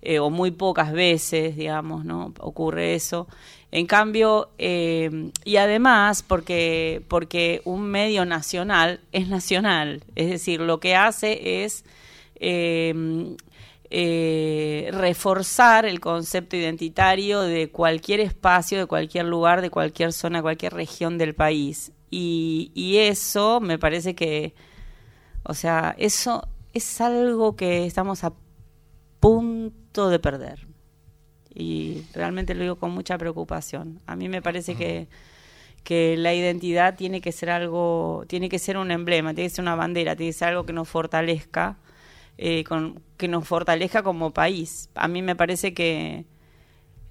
eh, o muy pocas veces, digamos, ¿no? Ocurre eso. En cambio, eh, y además, porque, porque un medio nacional es nacional, es decir, lo que hace es eh, eh, reforzar el concepto identitario de cualquier espacio, de cualquier lugar, de cualquier zona, cualquier región del país. Y, y eso me parece que, o sea, eso es algo que estamos a punto de perder. Y realmente lo digo con mucha preocupación. A mí me parece que, que la identidad tiene que ser algo, tiene que ser un emblema, tiene que ser una bandera, tiene que ser algo que nos fortalezca eh, que nos fortalezca como país. A mí me parece que,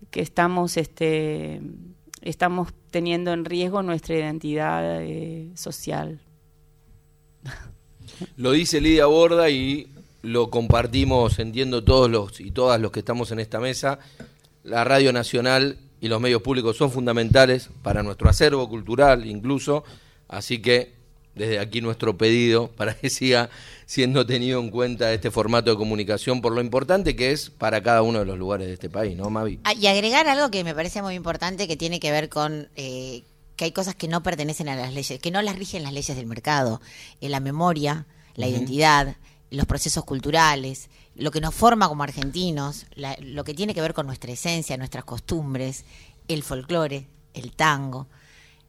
que estamos, este, estamos teniendo en riesgo nuestra identidad eh, social. Lo dice Lidia Borda y lo compartimos, entiendo todos los y todas los que estamos en esta mesa. La Radio Nacional y los medios públicos son fundamentales para nuestro acervo cultural incluso, así que desde aquí nuestro pedido para que siga siendo tenido en cuenta este formato de comunicación por lo importante que es para cada uno de los lugares de este país, ¿no, Mavi? Ah, y agregar algo que me parece muy importante que tiene que ver con eh, que hay cosas que no pertenecen a las leyes, que no las rigen las leyes del mercado, eh, la memoria, la identidad, los procesos culturales, lo que nos forma como argentinos, la- lo que tiene que ver con nuestra esencia, nuestras costumbres, el folclore, el tango.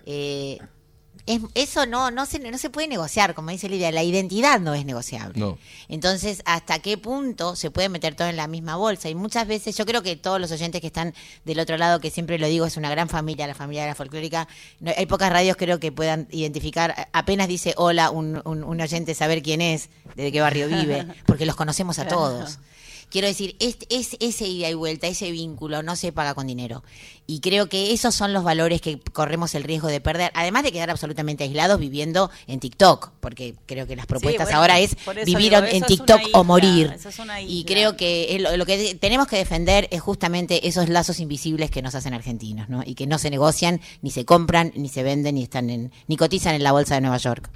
Eh, es- eso no, no, se, no se puede negociar, como dice Lidia, la identidad no es negociable. No. Entonces, ¿hasta qué punto se puede meter todo en la misma bolsa? Y muchas veces, yo creo que todos los oyentes que están del otro lado, que siempre lo digo, es una gran familia, la familia de la folclórica, no- hay pocas radios creo que puedan identificar, apenas dice hola un, un- un oyente, saber quién es, de qué barrio vive, porque los conocemos a todos. Quiero decir, es, es ese ida y vuelta, ese vínculo, no se paga con dinero. Y creo que esos son los valores que corremos el riesgo de perder, además de quedar absolutamente aislados viviendo en TikTok, porque creo que las propuestas bueno, ahora es vivir digo, en TikTok o morir. eso es una Y creo que lo que tenemos que defender es justamente esos lazos invisibles que nos hacen argentinos, ¿no? Y que no se negocian, ni se compran, ni se venden, ni están en, ni cotizan en la bolsa de Nueva York.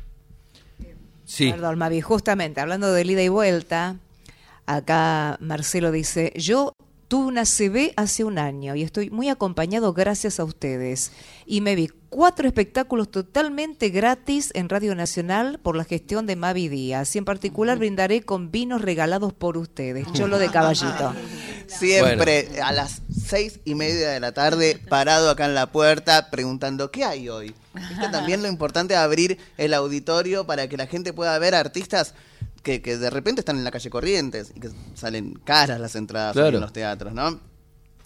Sí. Perdón, Mavi, justamente hablando de ida y vuelta, acá Marcelo dice, yo Tuve una CB hace un año y estoy muy acompañado gracias a ustedes. Y me vi cuatro espectáculos totalmente gratis en Radio Nacional por la gestión de Mavi Díaz. Y en particular brindaré con vinos regalados por ustedes. Cholo de caballito. <laughs> Siempre a las seis y media de la tarde, parado acá en la puerta, preguntando, ¿qué hay hoy? ¿Viste? También lo importante es abrir el auditorio para que la gente pueda ver artistas que, que de repente están en la calle Corrientes y que salen caras las entradas Claro. en los teatros, ¿no?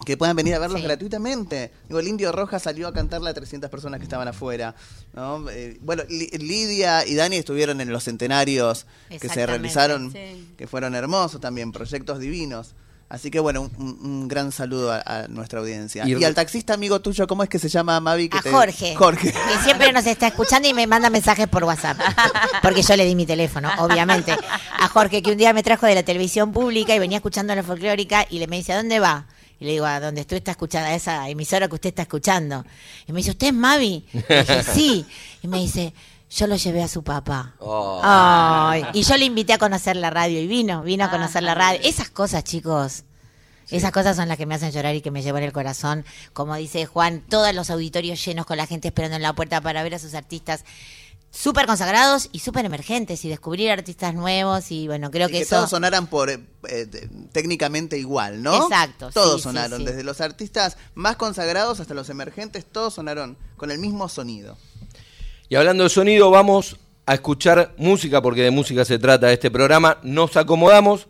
Que puedan venir a verlos Sí. gratuitamente. Digo, el Indio Roja salió a cantarle a 300 personas que estaban afuera. ¿no? Eh, bueno, Li- Lidia y Dani estuvieron en los centenarios que se realizaron, sí. que fueron hermosos también, proyectos divinos. Así que bueno, un, gran saludo a, a nuestra audiencia. Y al taxista amigo tuyo, ¿cómo es que se llama Mavi? Que A te- Jorge. Jorge. <laughs> Que siempre nos está escuchando y me manda mensajes por WhatsApp. Porque yo le di mi teléfono, obviamente. A Jorge, que un día me trajo de la televisión pública y venía escuchando la folclórica y le me dice, ¿a dónde va? Y le digo, a donde usted está escuchando, a esa emisora que usted está escuchando. Y me dice, ¿usted es Mavi? Y dije, sí. Y me dice, yo lo llevé a su papá. Oh. Ay, y yo le invité a conocer la radio y vino, vino a conocer la radio. Esas cosas, chicos. Esas cosas son las que me hacen llorar y que me llevan el corazón. Como dice Juan, todos los auditorios llenos con la gente esperando en la puerta para ver a sus artistas súper consagrados y súper emergentes y descubrir artistas nuevos y bueno, creo Y que, que eso... todos sonaran por eh, eh, técnicamente igual, ¿no? Exacto, Todos sí, sonaron, sí, sí. desde los artistas más consagrados hasta los emergentes, todos sonaron con el mismo sonido. Y hablando de sonido, vamos a escuchar música, porque de música se trata este programa. Nos acomodamos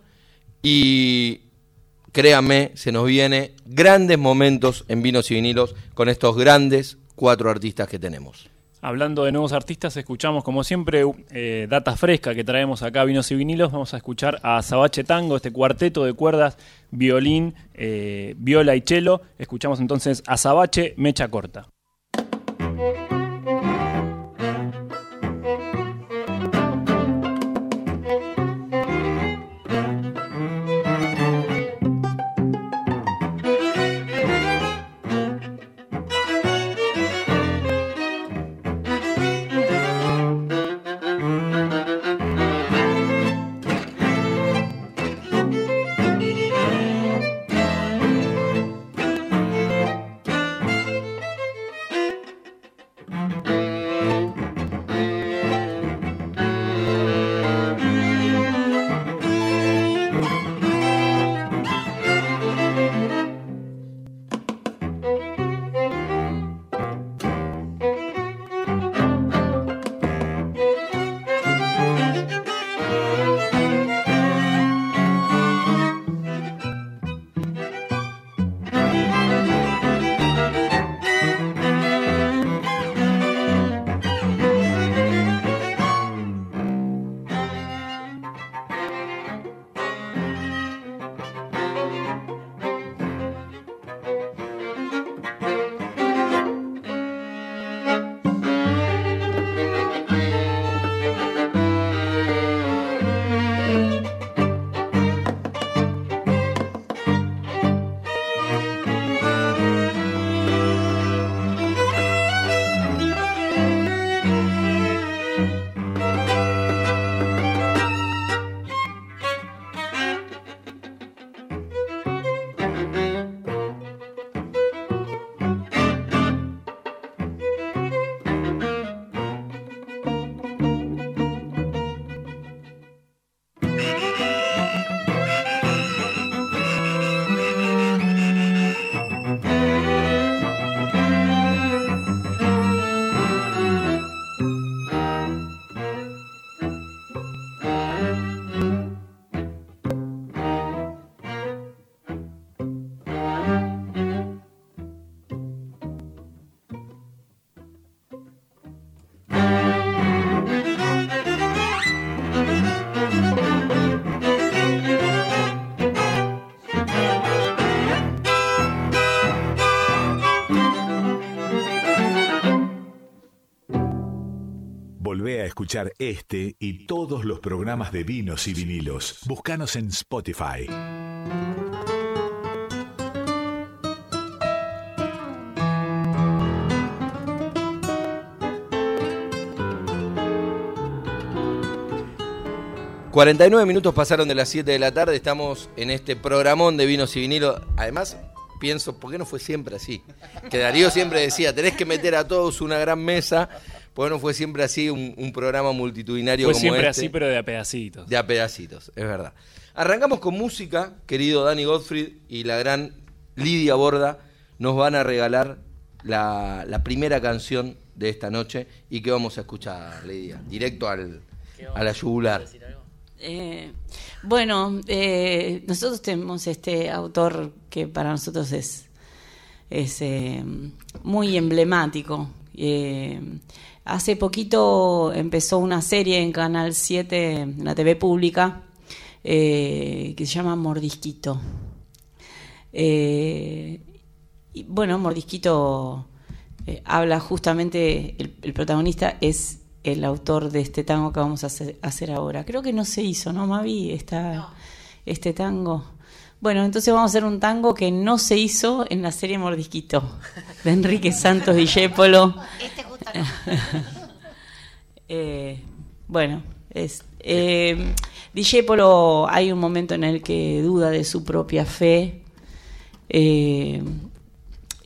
y créanme, se nos viene grandes momentos en vinos y vinilos con estos grandes cuatro artistas que tenemos. Hablando de nuevos artistas, escuchamos como siempre eh, data fresca que traemos acá, vinos y vinilos. Vamos a escuchar a Sabache Tango, este cuarteto de cuerdas, violín, eh, viola y cello. Escuchamos entonces a Sabache Mecha Corta. Escuchar este y todos los programas de vinos y vinilos. Búscanos en Spotify. 49 minutos pasaron de las 7 de la tarde, estamos en este programón de vinos y vinilos. Además, pienso, ¿por qué no fue siempre así? Que Darío siempre decía, tenés que meter a todos una gran mesa, ¿por qué no fue siempre así un, un programa multitudinario Fue como siempre este? así, pero de a pedacitos. De a pedacitos, es verdad. Arrancamos con música, querido Dani Gottfried y la gran Lidia Borda nos van a regalar la, la primera canción de esta noche. ¿Y qué vamos a escuchar, Lidia? Directo al, a la yugular. Eh, bueno, eh, nosotros tenemos este autor que para nosotros es, es eh, muy emblemático. Hace poquito empezó una serie en Canal 7, en la TV pública, eh, que se llama Mordisquito. Eh, y bueno, Mordisquito eh, habla justamente, el, el protagonista es el autor de este tango que vamos a hacer, hacer ahora. Creo que no se hizo, ¿no, Mavi? Esta, Este tango. Bueno, entonces vamos a hacer un tango que no se hizo en la serie Mordisquito, de Enrique Santos Discépolo. Este <laughs> Eh, bueno, es, eh, hay un momento en el que duda de su propia fe eh,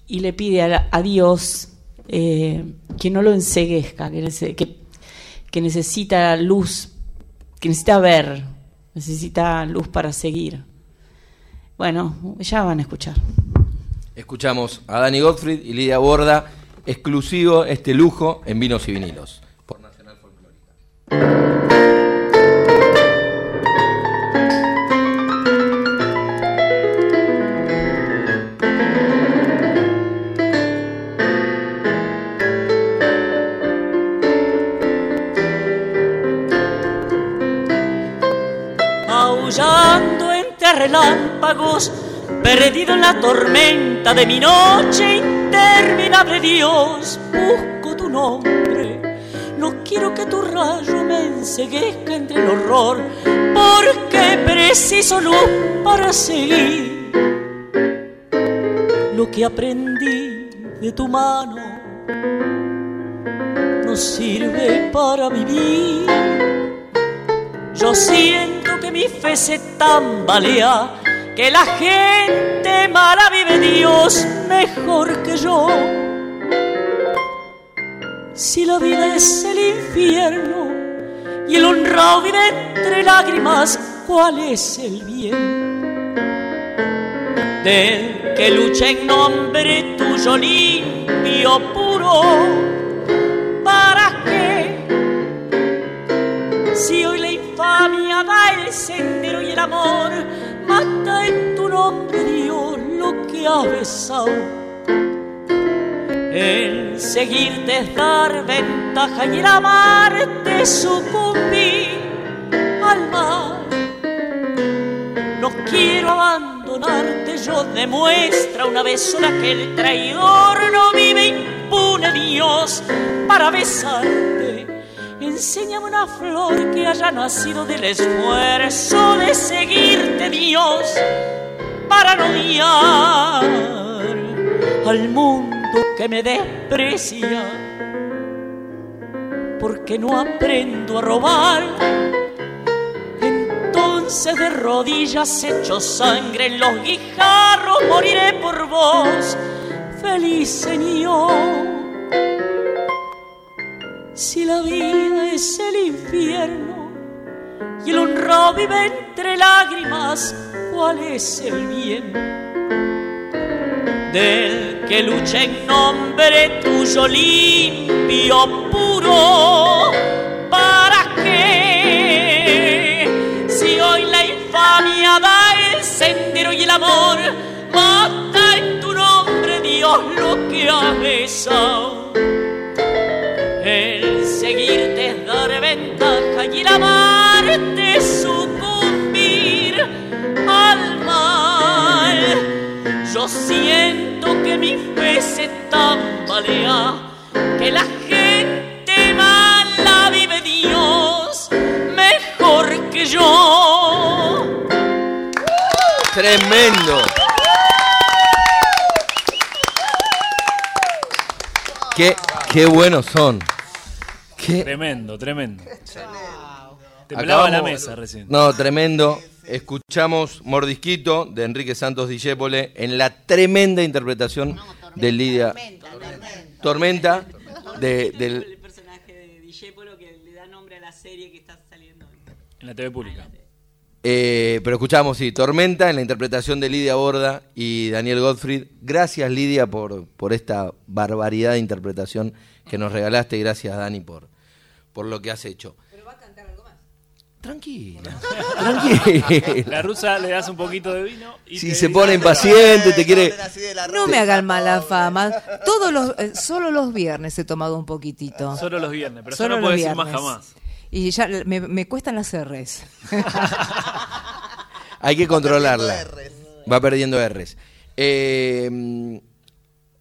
y le pide a, Dios eh, que no lo enseguezca, que, que necesita luz, que necesita ver, necesita luz para seguir. Bueno, ya van a escuchar. Escuchamos a Dani Gottfried y Lidia Borda, exclusivo este lujo en vinos y vinilos. Por Nacional Folclórica. aullando entre relámpagos, perdido en la tormenta de mi noche interminable Dios, busco tu nombre. No quiero que tu rayo me enseguezca entre el horror, porque preciso luz para seguir. Lo que aprendí de tu mano no sirve para vivir. Yo siento que mi fe se tambalea, que la gente Dios mejor que yo. Si la vida es el infierno y el honrado vive entre lágrimas, ¿cuál es el bien? Del que lucha en nombre tuyo limpio, puro, ¿para qué? Si hoy la infamia da el sendero y el amor mata en tu nombre, Dios, lo que ha besado. El seguirte es dar ventaja y el amarte sucumbir al mal. No quiero abandonarte, yo demuestra una vez sola que el traidor no vive impune, Dios, para besarte. Enséñame una flor que haya nacido del esfuerzo de seguirte, Dios, para no odiar al mundo que me desprecia, porque no aprendo a robar. Entonces de rodillas hecho sangre en los guijarros moriré por vos, feliz Señor. Si la vida es el infierno y el honrado vive entre lágrimas, ¿cuál es el bien? Del que lucha en nombre tuyo limpio, puro, ¿para qué? Si hoy la infamia da el sendero y el amor mata en tu nombre, Dios, lo que ha besado. Siento que mi fe se tambalea, que la gente mala vive Dios mejor que yo. Tremendo. Qué, qué buenos son. Qué, Tremendo, tremendo. Temblaba la mesa recién. No, tremendo. Escuchamos Mordisquito de Enrique Santos Discépole en la tremenda interpretación de Lidia. Tormenta. de, del, El personaje de Discepolo que le da nombre a la serie que está saliendo. En la TV pública. Eh, pero escuchamos, sí, Tormenta en la interpretación de Lidia Borda y Daniel Gottfried. Gracias, Lidia, por, por esta barbaridad de interpretación que nos regalaste. y Gracias, Dani, por, por lo que has hecho. ¿Pero va a cantar algo más? Tranquila, tranquila. La rusa le das un poquito de vino y Si te se pone impaciente, te quiere... No me hagan mala fama. Todos los, eh, solo los viernes he tomado un poquitito. Solo los viernes, pero Solo eso no los puede decir más viernes. jamás. Y ya me, me cuestan las R's. Hay que controlarla. Va perdiendo R's. Eh,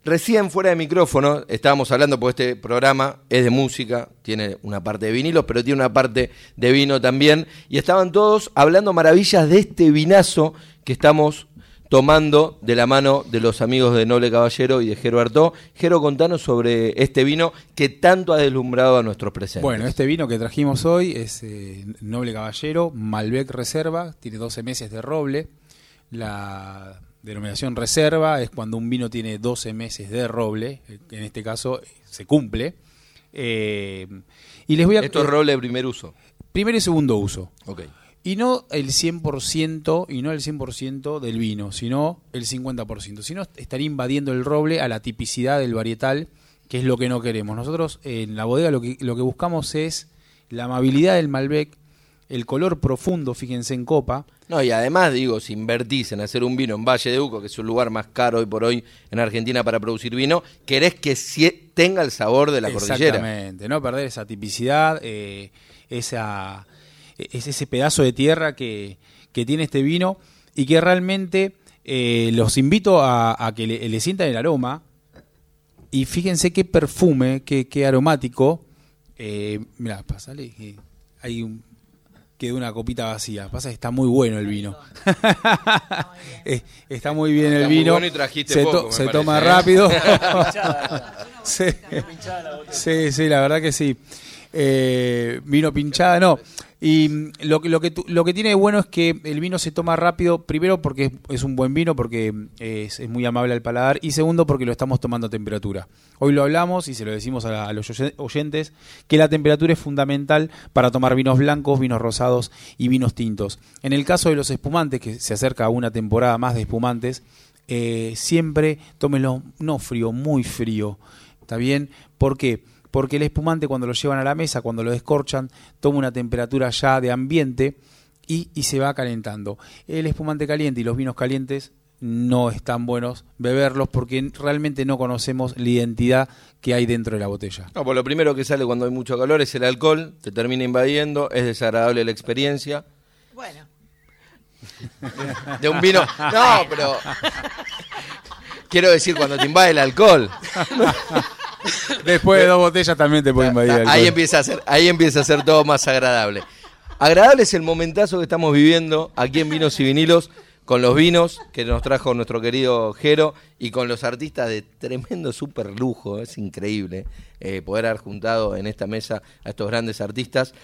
recién fuera de micrófono estábamos hablando, porque este programa es de música, tiene una parte de vinilos, pero tiene una parte de vino también. Y estaban todos hablando maravillas de este vinazo que estamos tomando de la mano de los amigos de Noble Caballero y de Jero Artó. Jero, contanos sobre este vino que tanto ha deslumbrado a nuestros presentes. Bueno, este vino que trajimos hoy es eh, Noble Caballero, Malbec Reserva, tiene 12 meses de roble. La denominación reserva es cuando un vino tiene 12 meses de roble, en este caso se cumple. Eh, y les voy a Esto es roble de primer uso. Primer y segundo uso. Ok. Y no el 100% y no el 100% del vino, sino el 50%. Si no, estaría invadiendo el roble a la tipicidad del varietal, que es lo que no queremos. Nosotros en la bodega lo que, lo que buscamos es la amabilidad del Malbec, el color profundo, fíjense en copa. No, y además, digo, si invertís en hacer un vino en Valle de Uco, que es un lugar más caro hoy por hoy en Argentina para producir vino, querés que tenga el sabor de la cordillera. Exactamente, no perder esa tipicidad, eh, esa, es ese pedazo de tierra que, que tiene este vino y que realmente eh, los invito a, a que le, le sientan el aroma y fíjense qué perfume, qué, qué aromático. Eh, mira, pasale, hay un quedó una copita vacía. Pasa que está muy bueno el vino. <laughs> Eh, está muy bien el vino. bueno y trajiste se to- se toma ¿eh? rápido. <laughs> <laughs> sí. sí, sí, la verdad que sí. Eh, vino pinchada, no. Y mm, lo, que- lo, que, lo que tiene de bueno es que el vino se toma rápido, primero porque es, un buen vino, porque mm, es, muy amable al paladar, y segundo porque lo estamos tomando a temperatura. Hoy lo hablamos y se lo decimos a, los oye- oyentes, que la temperatura es fundamental para tomar vinos blancos, vinos rosados y vinos tintos. En el caso de los espumantes, que se acerca a una temporada más de espumantes, eh, siempre tómenlo no frío, muy frío. ¿Está bien? ¿Por qué? Porque el espumante cuando lo llevan a la mesa, cuando lo descorchan, toma una temperatura ya de ambiente y, y se va calentando. El espumante caliente y los vinos calientes no están buenos beberlos porque realmente no conocemos la identidad que hay dentro de la botella. No, pues lo primero que sale cuando hay mucho calor es el alcohol, te termina invadiendo, es desagradable la experiencia. Bueno. De un vino. No, pero. <laughs> Quiero decir, cuando te invade el alcohol. <laughs> <laughs> Después de dos botellas también te puede invadir el Ahí alcohol. empieza, a ser, ahí empieza a ser todo más agradable. Agradable es el momentazo que estamos viviendo aquí en Vinos y Vinilos, con los vinos que nos trajo nuestro querido Jero y con los artistas de tremendo super lujo. Es increíble eh, poder haber juntado en esta mesa a estos grandes artistas.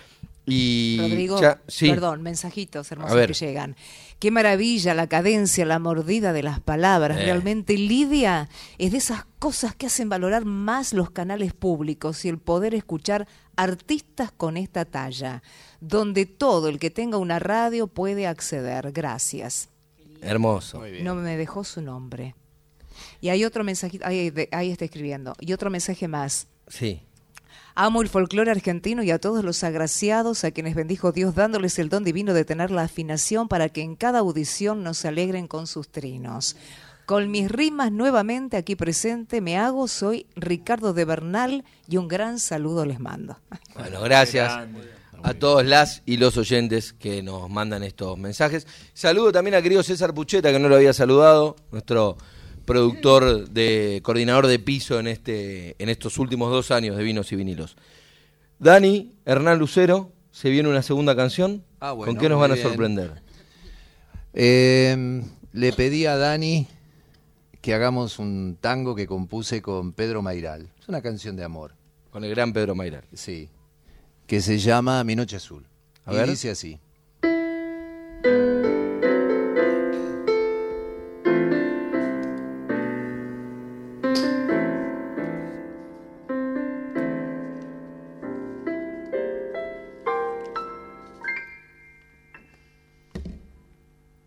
Y Rodrigo, ya- sí. perdón, mensajitos hermosos que llegan. Qué maravilla la cadencia, la mordida de las palabras. Eh. Realmente Lidia es de esas cosas que hacen valorar más los canales públicos y el poder escuchar artistas con esta talla, donde todo el que tenga una radio puede acceder. Gracias. Hermoso. No me dejó su nombre. Y hay otro mensajito, ahí, ahí está escribiendo, y otro mensaje más. Sí. Amo el folclore argentino y a todos los agraciados a quienes bendijo Dios dándoles el don divino de tener la afinación para que en cada audición nos alegren con sus trinos. Con mis rimas nuevamente aquí presente me hago, soy Ricardo de Bernal y un gran saludo les mando. Bueno, gracias a todos las y los oyentes que nos mandan estos mensajes. Saludo también a querido César Pucheta, que no lo había saludado, nuestro productor de coordinador de piso en este en estos últimos dos años de vinos y vinilos. Dani, Hernán Lucero, se viene una segunda canción. Ah, bueno, ¿Con qué nos van a bien. sorprender? Eh, le pedí a Dani que hagamos un tango que compuse con Pedro Mairal. Es una canción de amor. Con el gran Pedro Mairal. Sí. Que se llama Mi Noche Azul. A y ver. dice así.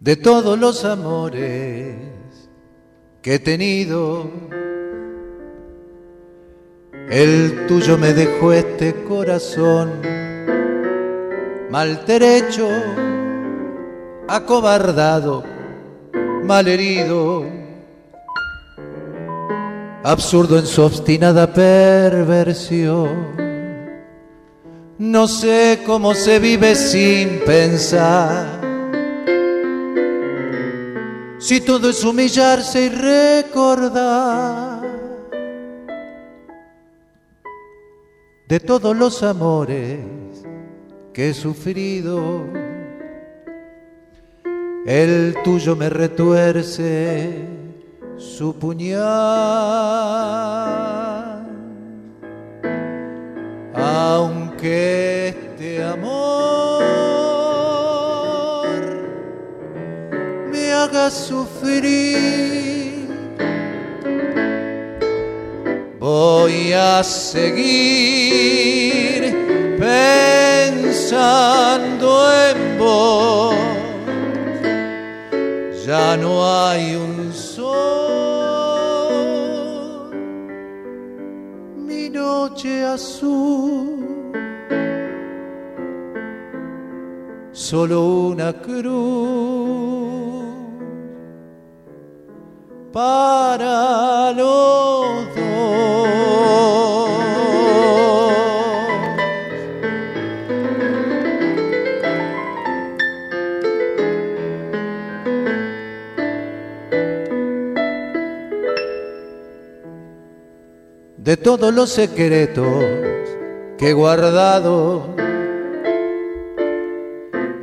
De todos los amores que he tenido, el tuyo me dejó este corazón maltrecho, acobardado, malherido, absurdo en su obstinada perversión. No sé cómo se vive sin pensar. Si todo es humillarse y recordar de todos los amores que he sufrido, el tuyo me retuerce su puñal. Aunque este amor haga sufrir, voy a seguir pensando en vos. Ya no hay un sol, mi noche azul, solo una cruz para los dos. De todos los secretos que he guardado,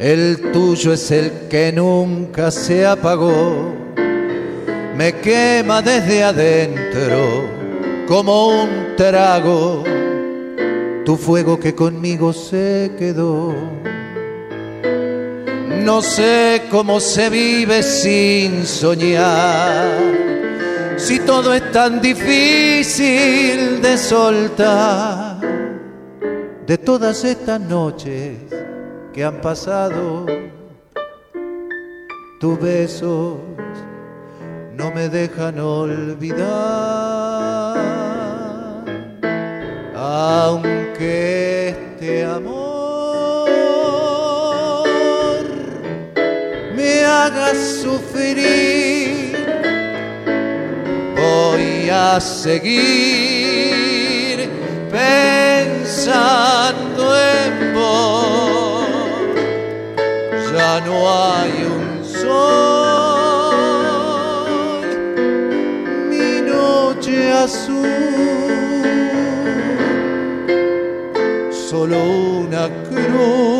el tuyo es el que nunca se apagó me quema desde adentro como un trago tu fuego que conmigo se quedó. No sé cómo se vive sin soñar, si todo es tan difícil de soltar. De todas estas noches que han pasado, tus besos no me dejan olvidar, aunque este amor me haga sufrir, voy a seguir pensando en vos, ya no hay solo una cruz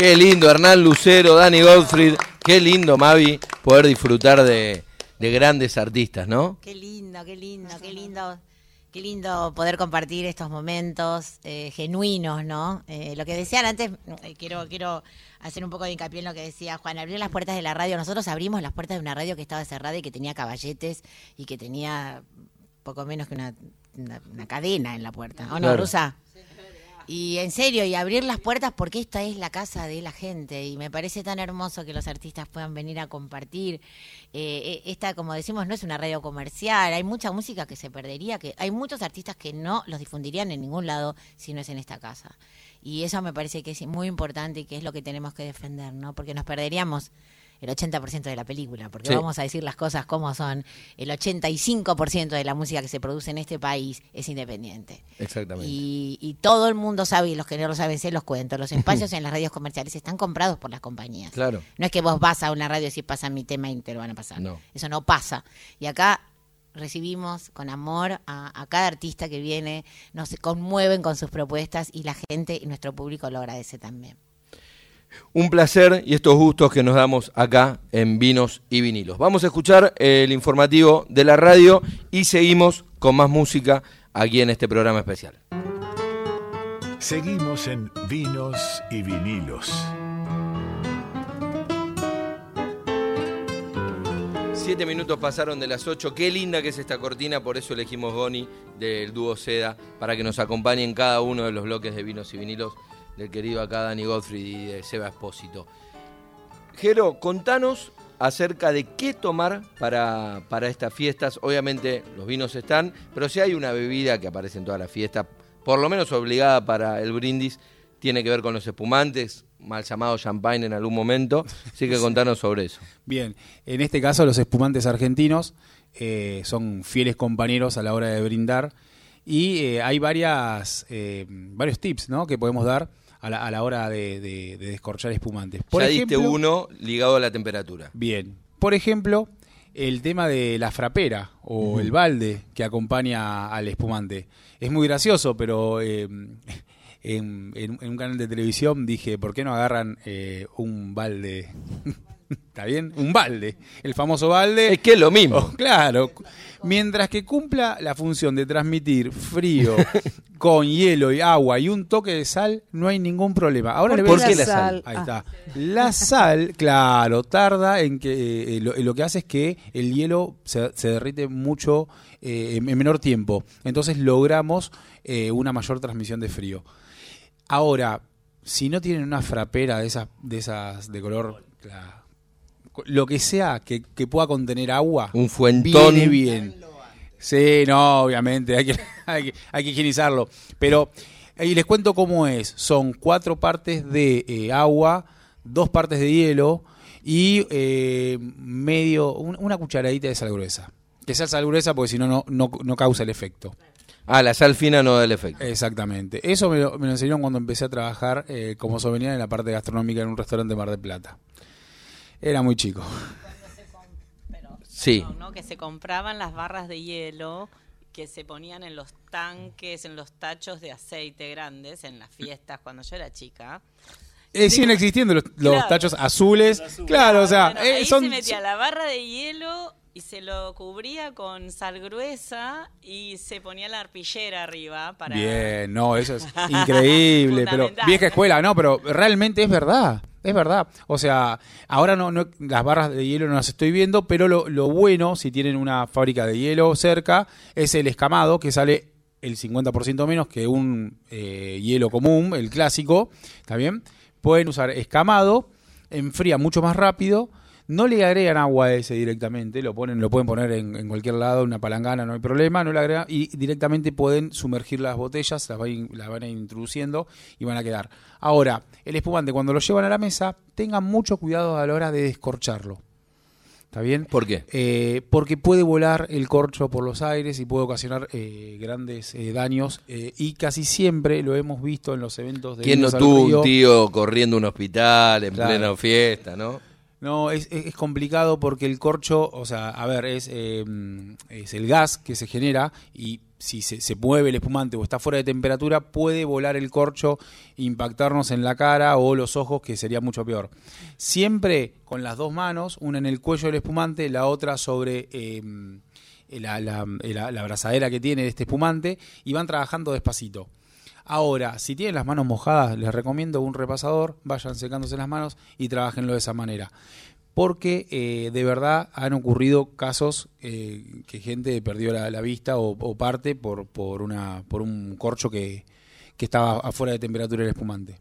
Qué lindo, Hernán Lucero, Dani Goldfried. Qué lindo, Mavi, poder disfrutar de, de grandes artistas, ¿no? Qué lindo, qué lindo, qué lindo. Qué lindo poder compartir estos momentos eh, genuinos, ¿no? Eh, lo que decían antes, eh, quiero, quiero hacer un poco de hincapié en lo que decía Juan, abrir las puertas de la radio. Nosotros abrimos las puertas de una radio que estaba cerrada y que tenía caballetes y que tenía poco menos que una, una- una cadena en la puerta. ¿O no, Claro. Rusa? Y en serio, y abrir las puertas porque esta es la casa de la gente y me parece tan hermoso que los artistas puedan venir a compartir. Eh, eh, esta, como decimos, no es una radio comercial, hay mucha música que se perdería, que hay muchos artistas que no los difundirían en ningún lado si no es en esta casa. Y eso me parece que es muy importante y que es lo que tenemos que defender, ¿no? Porque nos perderíamos el 80% de la película, porque Sí. vamos a decir las cosas como son. El 85% de la música que se produce en este país es independiente. Exactamente. Y, y todo el mundo sabe, y los que no lo saben, se los cuento. Los <laughs> espacios en las radios comerciales están comprados por las compañías. Claro. No es que vos vas a una radio y si pasa mi tema y te lo van a pasar. No. Eso no pasa. Y acá recibimos con amor a, a cada artista que viene, nos conmueven con sus propuestas y la gente y nuestro público lo agradece también. Un placer y estos gustos que nos damos acá en Vinos y Vinilos. Vamos a escuchar el informativo de la radio y seguimos con más música aquí en este programa especial. Seguimos en Vinos y Vinilos. Siete minutos pasaron de las ocho. Qué linda que es esta cortina, por eso elegimos Goni del dúo Seda para que nos acompañe en cada uno de los bloques de vinos y vinilos del querido acá Dani Godfrey y de Seba Espósito. Jero, contanos acerca de qué tomar para, para estas fiestas. Obviamente los vinos están, pero si hay una bebida que aparece en todas las fiestas, por lo menos obligada para el brindis, tiene que ver con los espumantes, mal llamado champagne en algún momento. Así que contanos sobre eso. Bien, en este caso los espumantes argentinos eh, son fieles compañeros a la hora de brindar y eh, hay varias, eh, varios tips ¿no? que podemos dar a la, a la hora de, de- de descorchar espumantes. ya diste uno ligado a la temperatura. Bien. Por ejemplo, el tema de la frapera o el balde que acompaña al espumante. Es muy gracioso, pero eh, en, en- en un canal de televisión dije, ¿por qué no agarran eh, un balde? <laughs> ¿Está bien? Un balde. El famoso balde. Es que es lo mismo. Oh, claro. Mientras que cumpla la función de transmitir frío <laughs> con hielo y agua y un toque de sal, no hay ningún problema. Ahora le voy a ¿Por qué la sal? Ahí Ah. está. La sal, claro, tarda en que eh, lo, lo que hace es que el hielo se, se derrite mucho eh, en, en menor tiempo. Entonces logramos eh, una mayor transmisión de frío. Ahora, si no tienen una frapera de esas de esas de color lo que sea que, que pueda contener agua, Un fuentón. viene bien. Sí, no, obviamente, hay que, <laughs> hay que, hay que higienizarlo. Pero, y les cuento cómo es. Son cuatro partes de eh, agua, dos partes de hielo y eh, medio, un- una cucharadita de sal gruesa. Que sea sal gruesa porque si no, no, no no causa el efecto. Ah, la sal fina no da el efecto. Exactamente. Eso me lo, me lo enseñaron cuando empecé a trabajar eh, como sommelier en la parte gastronómica en un restaurante de Mar del Plata. Era muy chico. Sí. No, ¿no? Que se compraban las barras de hielo que se ponían en los tanques, en los tachos de aceite grandes, en las fiestas cuando yo era chica. Eh, siguen existiendo los, los Claro. tachos azules. Claro, o sea, Bueno, eh, ahí son, se metía la barra de hielo y se lo cubría con sal gruesa y se ponía la arpillera arriba para... Bien, no, eso es <laughs> increíble, pero vieja escuela, no, pero realmente es verdad, es verdad. O sea, ahora no, no las barras de hielo no las estoy viendo, pero lo, lo bueno, si tienen una fábrica de hielo cerca, es el escamado, que sale el 50% menos que un eh, hielo común, el clásico, ¿está bien? Pueden usar escamado, enfría mucho más rápido, no le agregan agua a ese directamente, lo ponen, lo pueden poner en, en cualquier lado, una palangana, no hay problema, no le agregan, y directamente pueden sumergir las botellas, las, va in- las van a ir introduciendo y van a quedar. Ahora, el espumante cuando lo llevan a la mesa, tengan mucho cuidado a la hora de descorcharlo. ¿Está bien? ¿Por qué? Eh, porque puede volar el corcho por los aires y puede ocasionar eh, grandes eh, daños eh, y casi siempre lo hemos visto en los eventos de ¿Quién no tuvo un tío corriendo a un hospital en Claro. plena fiesta, no? No, es, es- complicado porque el corcho, o sea, a ver, es, eh, es el gas que se genera y si se, se mueve el espumante o está fuera de temperatura, puede volar el corcho, impactarnos en la cara o los ojos, que sería mucho peor. Siempre con las dos manos, una en el cuello del espumante, la otra sobre eh, la, la- la- la abrazadera que tiene este espumante y van trabajando despacito. Ahora, si tienen las manos mojadas, les recomiendo un repasador, vayan secándose las manos y trabajenlo de esa manera. Porque eh, de verdad han ocurrido casos eh, que gente perdió la, vista o, parte por, por, una, por un corcho que, que estaba afuera de temperatura del espumante.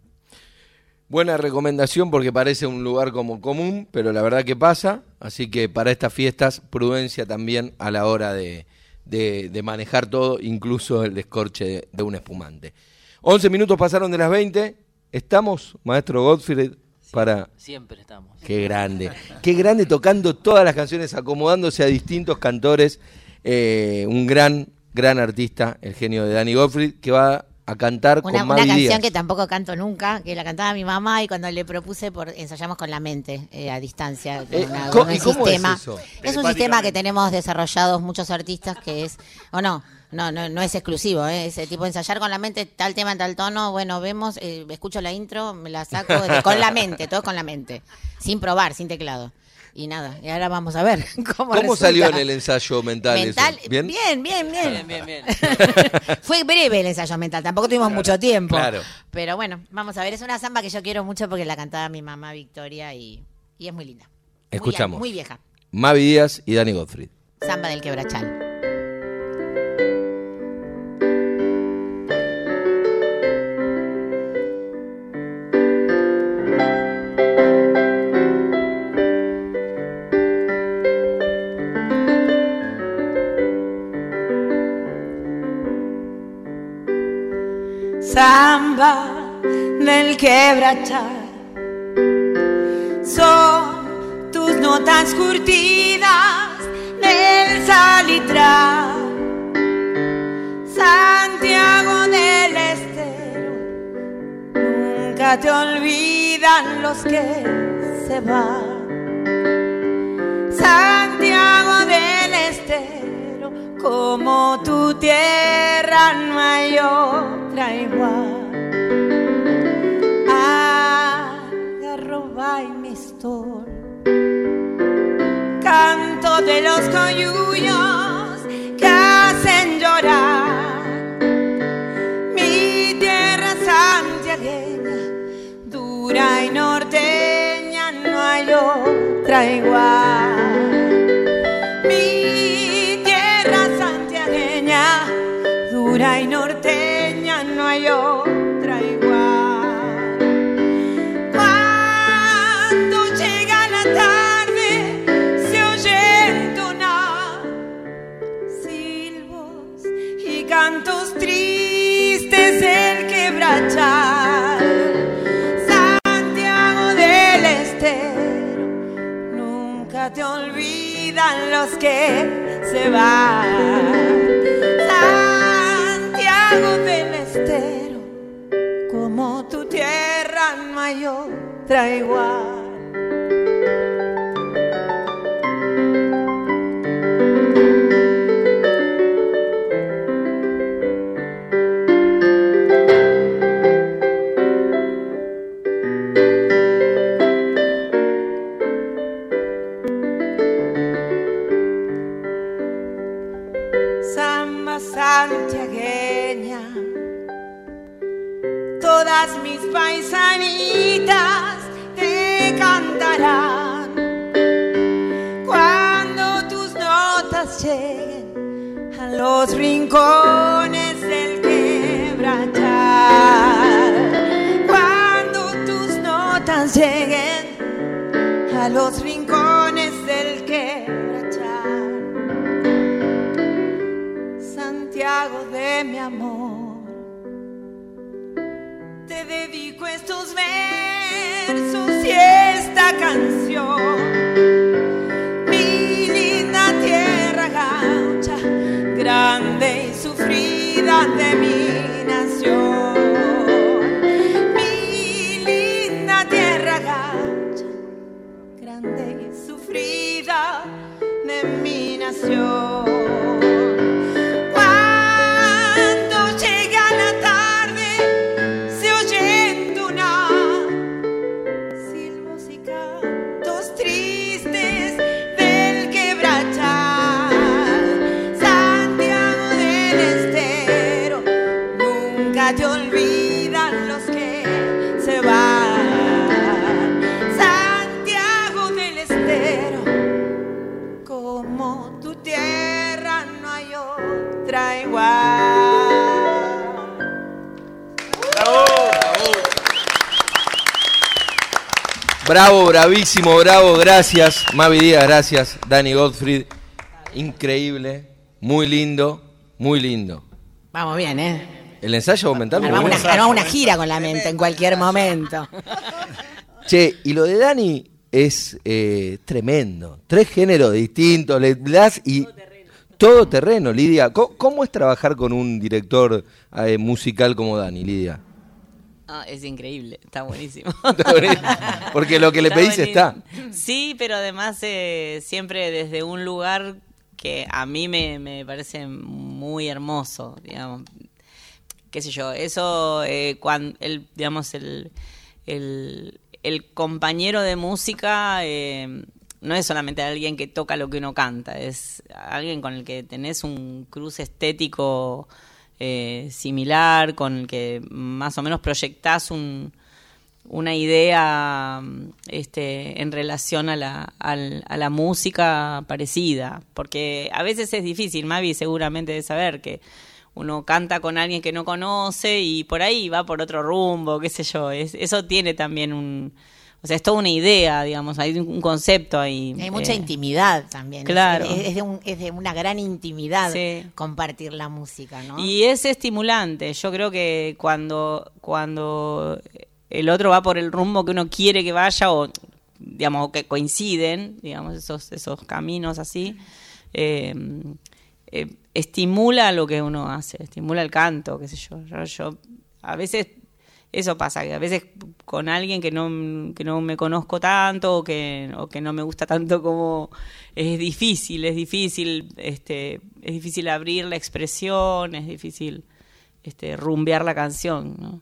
Buena recomendación porque parece un lugar como común, pero la verdad que pasa. Así que para estas fiestas, prudencia también a la hora de, de- de manejar todo, incluso el descorche de, de un espumante. 11 minutos pasaron de las 20. ¿Estamos, maestro Godfrey, para... Siempre estamos. Qué grande, qué grande tocando todas las canciones, acomodándose a distintos cantores. Eh, un gran, gran artista, el genio de Danny Gottfried, que va a cantar Una, con una Mavi canción Díaz. que tampoco canto nunca, que la cantaba mi mamá y cuando le propuse por ensayamos con la mente eh, a distancia. con Eh, una- ¿cómo- con un y cómo es eso? Es un sistema que tenemos desarrollados muchos artistas que es, o no, no, no, no es exclusivo, ¿eh? ese tipo de ensayar con la mente, tal tema en tal tono, bueno, vemos, eh, escucho la intro, me la saco de- con la mente, todo con la mente, sin probar, sin teclado. Y nada, y ahora vamos a ver <laughs> cómo, ¿Cómo salió en el ensayo mental, eso? Mental, ¿Bien? bien, bien, bien. Bien, bien, bien. <laughs> Fue breve el ensayo mental, tampoco tuvimos mucho tiempo. Claro. Pero bueno, vamos a ver, es una samba que yo quiero mucho porque la cantaba mi mamá Victoria y, y es muy linda. Muy- Escuchamos. Muy, vieja. Mavi Díaz y Dani Gottfried. Samba del quebrachal. Samba del quebrachal son tus notas curtidas del salitral Santiago del Estero nunca te olvidan los que se van. Santiago del Estero como tu tierra no igual. Algarroba y Mistol Canto de los coyullos que hacen llorar. Mi tierra santiagueña Dura y norteña no hay otra igual. Mi tierra cantos tristes del quebrachal. Santiago del Estero, nunca te olvidan los que se van. Santiago del Estero, como tu tierra no hay igual. Bravo, bravísimo, bravo, gracias. Mavi Díaz, gracias. Dani Gottfried, increíble, muy lindo, muy lindo. Vamos bien, ¿eh? El ensayo mental Armamos una, armamos una gira con la mente en cualquier momento. Che, y lo de Dani es eh, tremendo. Tres géneros distintos, le das y todo terreno, Lidia. ¿Cómo, cómo es trabajar con un director eh, musical como Dani, Lidia? Ah, es increíble, <laughs> está buenísimo. Porque lo que le Está pedís está. Sí, pero además eh, siempre desde un lugar que a mí me, me parece muy hermoso, digamos. Qué sé yo, eso, eh, cuando el, digamos, el, el, el compañero de música eh, no es solamente alguien que toca lo que uno canta, es alguien con el que tenés un cruce estético eh, similar, con el que más o menos proyectás un, una idea este, en relación a la, al- a la música parecida, porque a veces es difícil, Mavi seguramente de saber que uno canta con alguien que no conoce y por ahí va por otro rumbo, qué sé yo, es, eso tiene también un... O sea, es toda una idea, digamos, hay un concepto ahí. Hay mucha eh, intimidad también. Claro. Es, es de un- es de una gran intimidad Sí. compartir la música, ¿no? Y es estimulante. Yo creo que cuando, cuando el otro va por el rumbo que uno quiere que vaya o digamos que coinciden, digamos esos esos caminos así, eh, eh, estimula lo que uno hace, estimula el canto, qué sé yo. Yo, yo- a veces eso pasa, que a veces con alguien que no, que no me conozco tanto o que, o que no me gusta tanto como es difícil, es difícil, este, es difícil abrir la expresión, es difícil este, rumbear la canción, ¿no?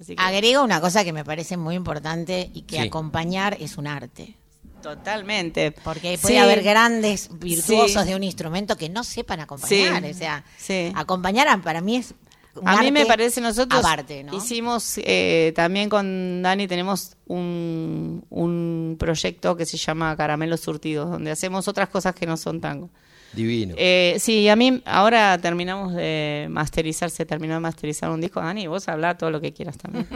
Así que- Agrego una cosa que me parece muy importante y que Sí. acompañar es un arte. Totalmente. Porque puede Sí. haber grandes virtuosos Sí. de un instrumento que no sepan acompañar. Sí. O sea, Sí. acompañar a- para mí es un A mí me parece, nosotros aparte, ¿no? hicimos, eh, también con Dani tenemos un, un proyecto que se llama Caramelos Surtidos, donde hacemos otras cosas que no son tango. Divino. Eh, sí, a mí ahora terminamos de masterizar, se terminó de masterizar un disco. Dani, vos hablá todo lo que quieras también.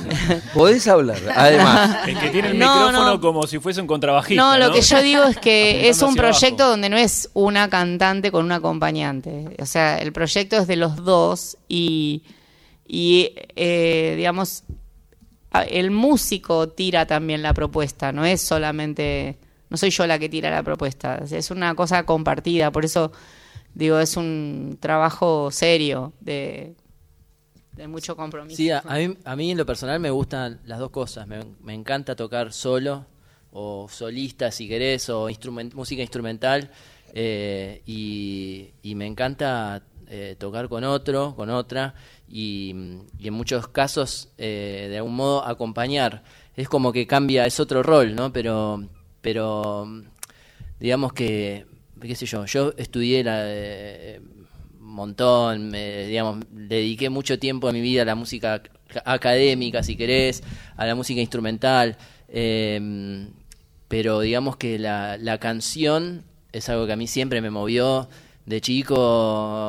<laughs> Podés hablar, además. El que tiene el No, micrófono no. como si fuese un contrabajista. No, lo ¿no? que yo digo es que es un proyecto abajo. donde no es una cantante con un acompañante. O sea, el proyecto es de los dos y, y eh, digamos, el músico tira también la propuesta, no es solamente, no soy yo la que tira la propuesta, es una cosa compartida, por eso digo, es un trabajo serio de, mucho compromiso. Sí, a, mí, a mí en lo personal me gustan las dos cosas. Me, encanta tocar solo o solista si querés o música instrumental eh, y, y me encanta eh, tocar con otro, con otra y, y en muchos casos eh, de algún modo acompañar. Es como que cambia, es otro rol, ¿no? Pero, pero digamos que, qué sé yo, yo estudié la, eh, montón, me, digamos, dediqué mucho tiempo de mi vida a la música ac- académica, si querés, a la música instrumental, eh, pero digamos que la, canción es algo que a mí siempre me movió de chico,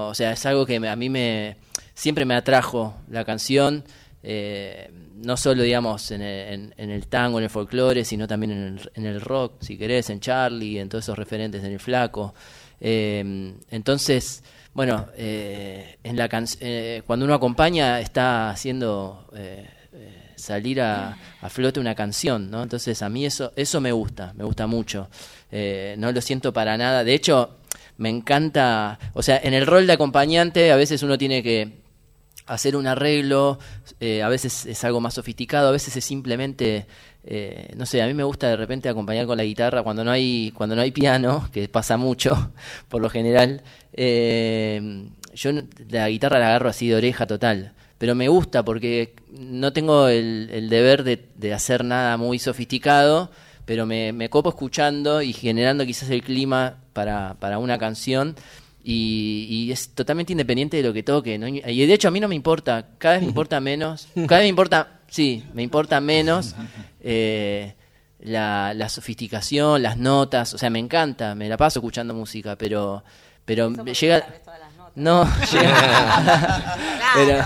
o sea, es algo que a mí me siempre me atrajo la canción, eh, no solo digamos en el, en- el tango, en el folclore, sino también en el, en el rock, si querés, en Charlie, en todos esos referentes, en el flaco. Eh, entonces, bueno, eh, en la can- eh, cuando uno acompaña está haciendo eh, eh, salir a, a flote una canción, ¿no? Entonces a mí eso, eso me gusta, me gusta mucho. No lo siento para nada. De hecho, me encanta, o sea, en el rol de acompañante a veces uno tiene que hacer un arreglo, eh, a veces es algo más sofisticado, a veces es simplemente, eh, no sé, a mí me gusta de repente acompañar con la guitarra cuando no hay, cuando no hay piano, <laughs> que pasa mucho <laughs> por lo general. eh, yo la guitarra la agarro así de oreja total, pero me gusta porque no tengo el, deber de, de hacer nada muy sofisticado, pero me, me copo escuchando y generando quizás el clima para, para una canción y, y es totalmente independiente de lo que toque. ¿no? Y de hecho a mí no me importa, cada vez me importa menos, cada vez me importa, sí, me importa menos eh, la, la sofisticación, las notas, o sea, me encanta, me la paso escuchando música, pero, pero llega... No, <laughs> llega- pero,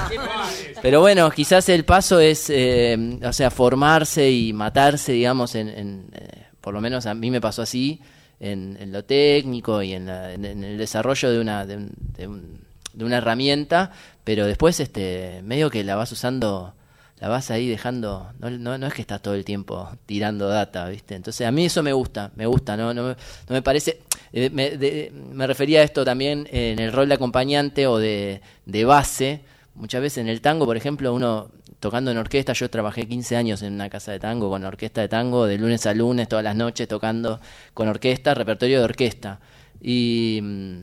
pero bueno, quizás el paso es, eh, o sea, formarse y matarse, digamos, en, en, eh, por lo menos a mí me pasó así, en, en lo técnico y en, la- el desarrollo de una, de, un- de un- de una herramienta, pero después, este, medio que la vas usando, la vas ahí dejando, no, no, no es que estás todo el tiempo tirando data, ¿viste? Entonces a mí eso me gusta, me gusta, no, no, no me parece, Eh, me, de- me refería a esto también en el rol de acompañante o de base. Muchas veces en el tango, por ejemplo, uno tocando en orquesta, yo trabajé 15 años en una casa de tango con orquesta de tango, de lunes a lunes, todas las noches tocando con orquesta, repertorio de orquesta. Y mm,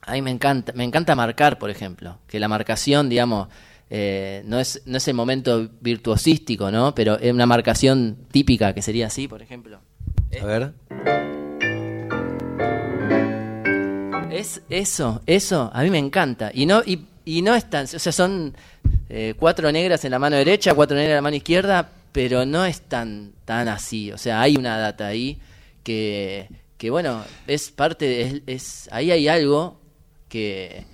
a mí me encanta, me encanta marcar, por ejemplo, que la marcación, digamos, eh, no, es, no es el momento virtuosístico, ¿no? Pero es una marcación típica que sería así, por ejemplo. A ver. Es eso, eso, a mí me encanta. Y no, y, y no es tan, o sea, son eh, cuatro negras en la mano derecha, cuatro negras en la mano izquierda, pero no es tan, tan así. O sea, hay una data ahí que, que bueno, es parte, de- es, es- ahí hay algo que,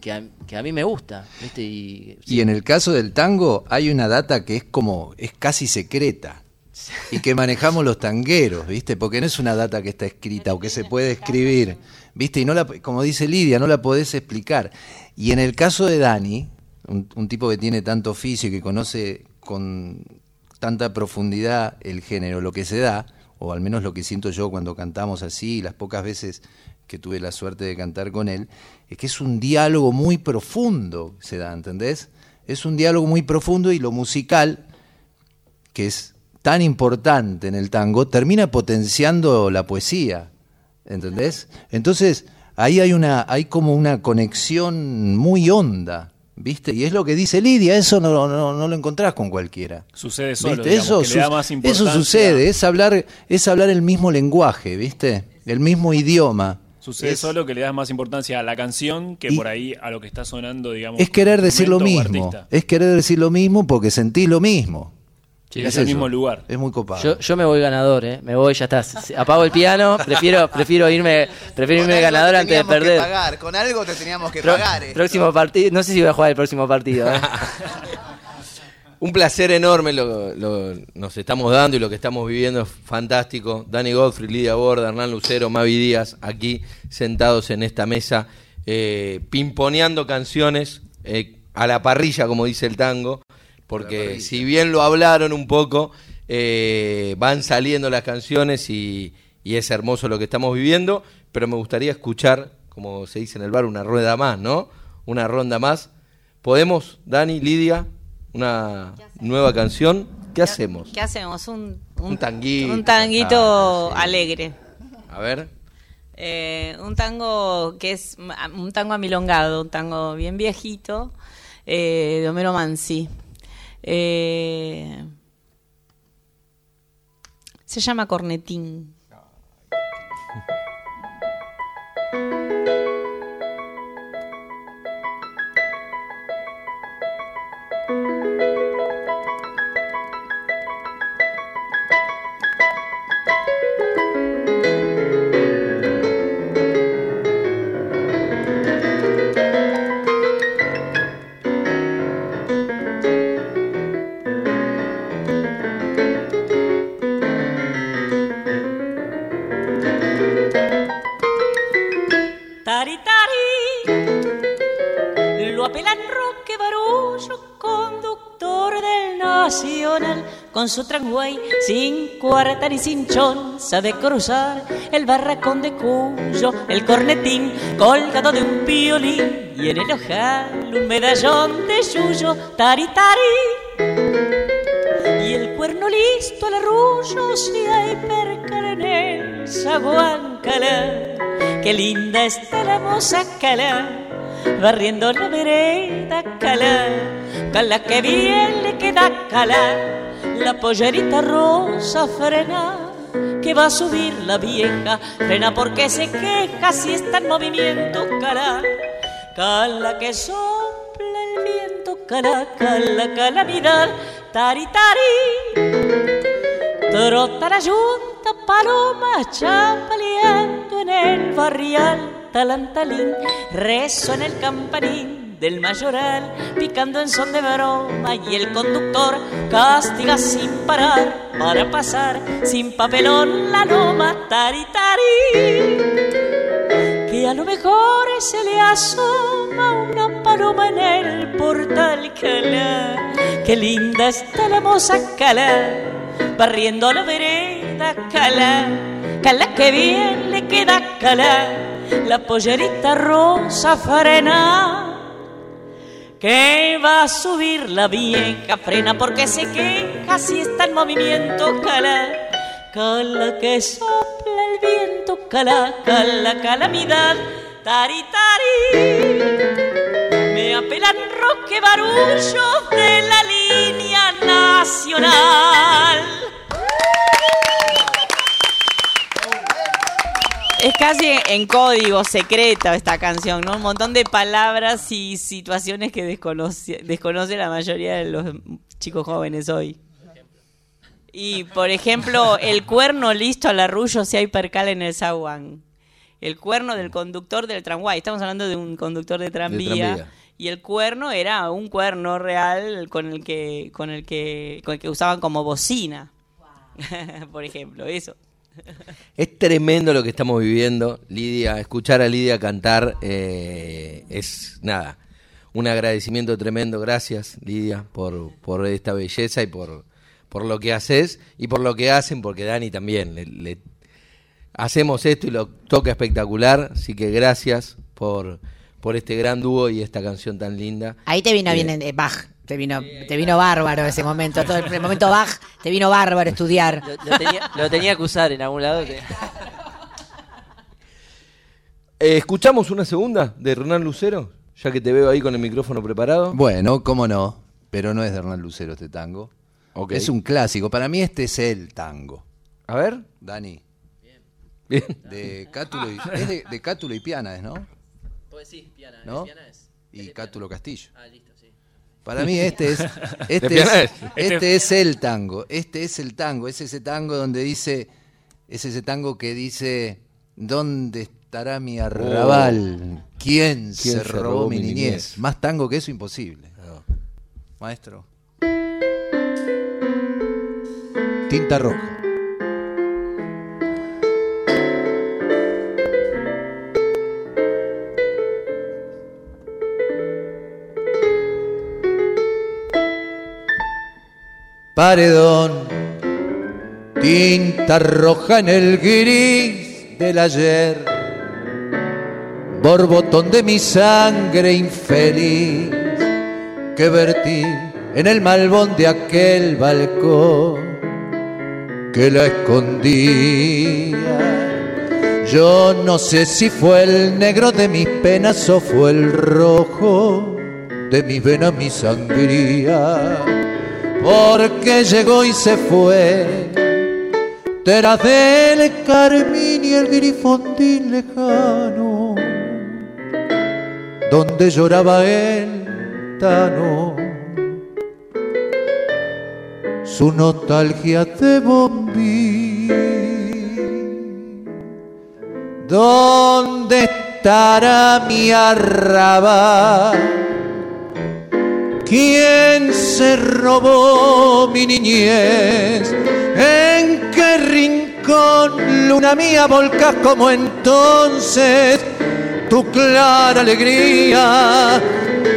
que, a, que a mí me gusta, ¿viste? Y, Y en el caso del tango hay una data que es como, es casi secreta. <laughs> Y que manejamos los tangueros, ¿viste? Porque no es una data que está escrita o que se puede escribir, ¿viste? Y no la, como dice Lidia, no la podés explicar. Y en el caso de Dani, un, tipo que tiene tanto oficio y que conoce con tanta profundidad el género, lo que se da, o al menos lo que siento yo cuando cantamos así, las pocas veces que tuve la suerte de cantar con él, es que es un diálogo muy profundo, se da, ¿entendés? Es un diálogo muy profundo y lo musical, que es tan importante en el tango, termina potenciando la poesía, ¿entendés? Entonces, ahí hay una, hay como una conexión muy honda, ¿viste? Y es lo que dice Lidia, eso no, no, no lo encontrás con cualquiera. Sucede solo, Eso, que le da su- más eso sucede, es hablar, es hablar el mismo lenguaje, ¿viste? El mismo idioma. Sucede Es- solo que le das más importancia a la canción que por ahí a lo que está sonando, digamos. Es querer decir lo mismo. Es querer decir lo mismo porque sentís lo mismo. Sí, ¿Qué es el eso? mismo lugar. Es muy copado. yo, yo me voy ganador, ¿eh? Me voy, ya está. S- Apago el piano, prefiero, prefiero irme, prefiero Con irme ganador te antes de teníamos que perder. pagar, Con algo te teníamos que Pro- pagar. esto. próximo partido, no sé si voy a jugar el próximo partido. ¿eh? <laughs> Un placer enorme lo, lo- nos estamos dando y lo que estamos viviendo es fantástico. Dani Godfrey, Lidia Borda, Hernán Lucero, Mavi Díaz, aquí sentados en esta mesa, eh, pimponeando canciones eh, a la parrilla, como dice el tango, porque si bien lo hablaron un poco, eh, van saliendo las canciones y, y es hermoso lo que estamos viviendo, pero me gustaría escuchar, como se dice en el bar, una rueda más, ¿no? Una ronda más. ¿Podemos, Dani, Lidia, una nueva canción? ¿Qué hacemos? ¿Qué hacemos? Un, Un tanguito. Un tanguito Ah, sí. alegre. A ver. Eh, un tango que es un tango amilongado, un tango bien viejito, eh, de Homero Mansi. Eh, se llama Cornetín. Con su tranguay sin cuarta ni cinchón, sabe cruzar el barracón de Cuyo, el cornetín colgado de un violín y en el ojal un medallón de yuyo, tari tari. Y el cuerno listo al arrullo si hay perca en el zaguán calá. Qué linda está la moza calá, barriendo la vereda calá. Calá que bien le queda calá, la pollerita rosa frena. Que va a subir la vieja, frena porque se queja si está en movimiento calá. Cala que sopla el viento, cala, cala, calamidad, tari, tari. Trota la yunta, paloma chapaleando en el barrial, talantalín, rezo en el campanín del mayoral, picando en son de broma y el conductor castiga sin parar para pasar sin papelón la loma, tari, tari que a lo mejor se le asoma una paloma en el portal calá. Qué linda está la moza calá, barriendo la vereda calá. Calá que bien le queda calar la pollerita rosa frena. Que va a subir la vieja frena porque se queja si está en movimiento cala. Cala que sopla el viento, cala, cala, calamidad, tari, tari. Me apelan roque barullos de la línea nacional. Es casi en código secreto esta canción, ¿no? Un montón de palabras y situaciones que desconoce, desconoce la mayoría de los chicos jóvenes hoy. Y, por ejemplo, el cuerno listo al arrullo si hay percal en el zaguán. El cuerno del conductor del tramway. Estamos hablando de un conductor de tranvía. tranvía. Y el cuerno era un cuerno real con el que, con el que, con el que usaban como bocina. <laughs> por ejemplo, eso. <laughs> Es tremendo lo que estamos viviendo, Lidia. Escuchar a Lidia cantar eh, es nada. Un agradecimiento tremendo. Gracias, Lidia, por, por esta belleza y por, por lo que haces y por lo que hacen, porque Dani también. Le, le- hacemos esto y lo toca espectacular. Así que gracias por, por este gran dúo y esta canción tan linda. Ahí te vino Eh, bien eh, Bach, te vino, te vino bárbaro ese momento, todo el, el momento Bach, te vino bárbaro estudiar. Lo, lo tenía, lo tenía que usar en algún lado. que- Eh, ¿Escuchamos una segunda de Hernán Lucero? Ya que te veo ahí con el micrófono preparado. Bueno, cómo no, pero no es de Hernán Lucero este tango. Es un clásico. Para mí este es el tango. A ver. Dani. Bien. De Cátulo y, es de, de Cátulo y Piana, ¿es, ¿no? Pues sí, piana, ¿No? piana es. Y Cátulo Castillo. Ah, listo. Para mí este es <laughs> este, es, es. este es el tango. Este es el tango. Es ese tango donde dice, es ese tango que dice, ¿dónde estará mi arrabal? ¿Quién, se, robó, mi niñez? Más tango que eso imposible. Maestro. Tinta roja. Paredón, tinta roja en el gris del ayer, borbotón de mi sangre infeliz que vertí en el malvón de aquel balcón que la escondía. Yo no sé si fue el negro de mis penas o fue el rojo de mis venas mi sangría porque llegó y se fue. Tras del carmín y el grifondín lejano donde lloraba el tano. Su nostalgia de bombí ¿Dónde estará mi arrabal? ¿Quién se robó mi niñez? ¿En qué rincón, luna mía, volcás como entonces tu clara alegría?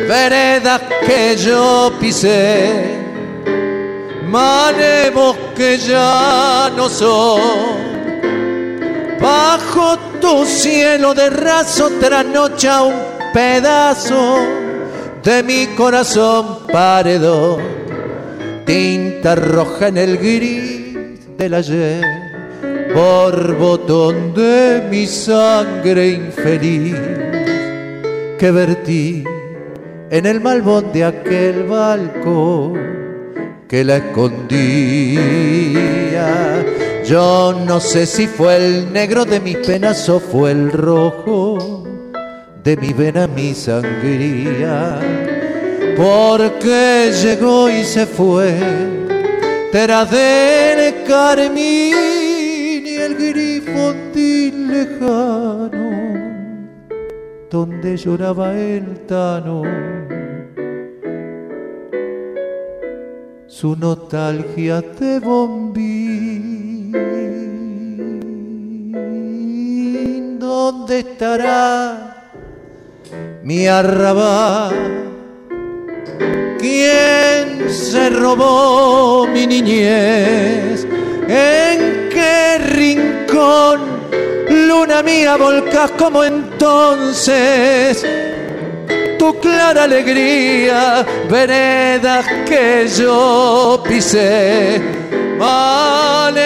Veredas que yo pisé, manemos que ya no son. Bajo tu cielo de raso trasnocha un pedazo de mi corazón paredón, tinta roja en el gris del ayer, borbotón de mi sangre infeliz que vertí en el malvón de aquel balcón que la escondía. Yo no sé si fue el negro de mis penas o fue el rojo de mi vena mi sangría, porque llegó y se fue tras del carmín y el grifondín lejano, donde lloraba el tano. Su nostalgia de bombín, ¿dónde estará? Mi arrabal. ¿Quién se robó mi niñez? ¿En qué rincón, luna mía, volcás como entonces tu clara alegría, veredas que yo pisé. Valemos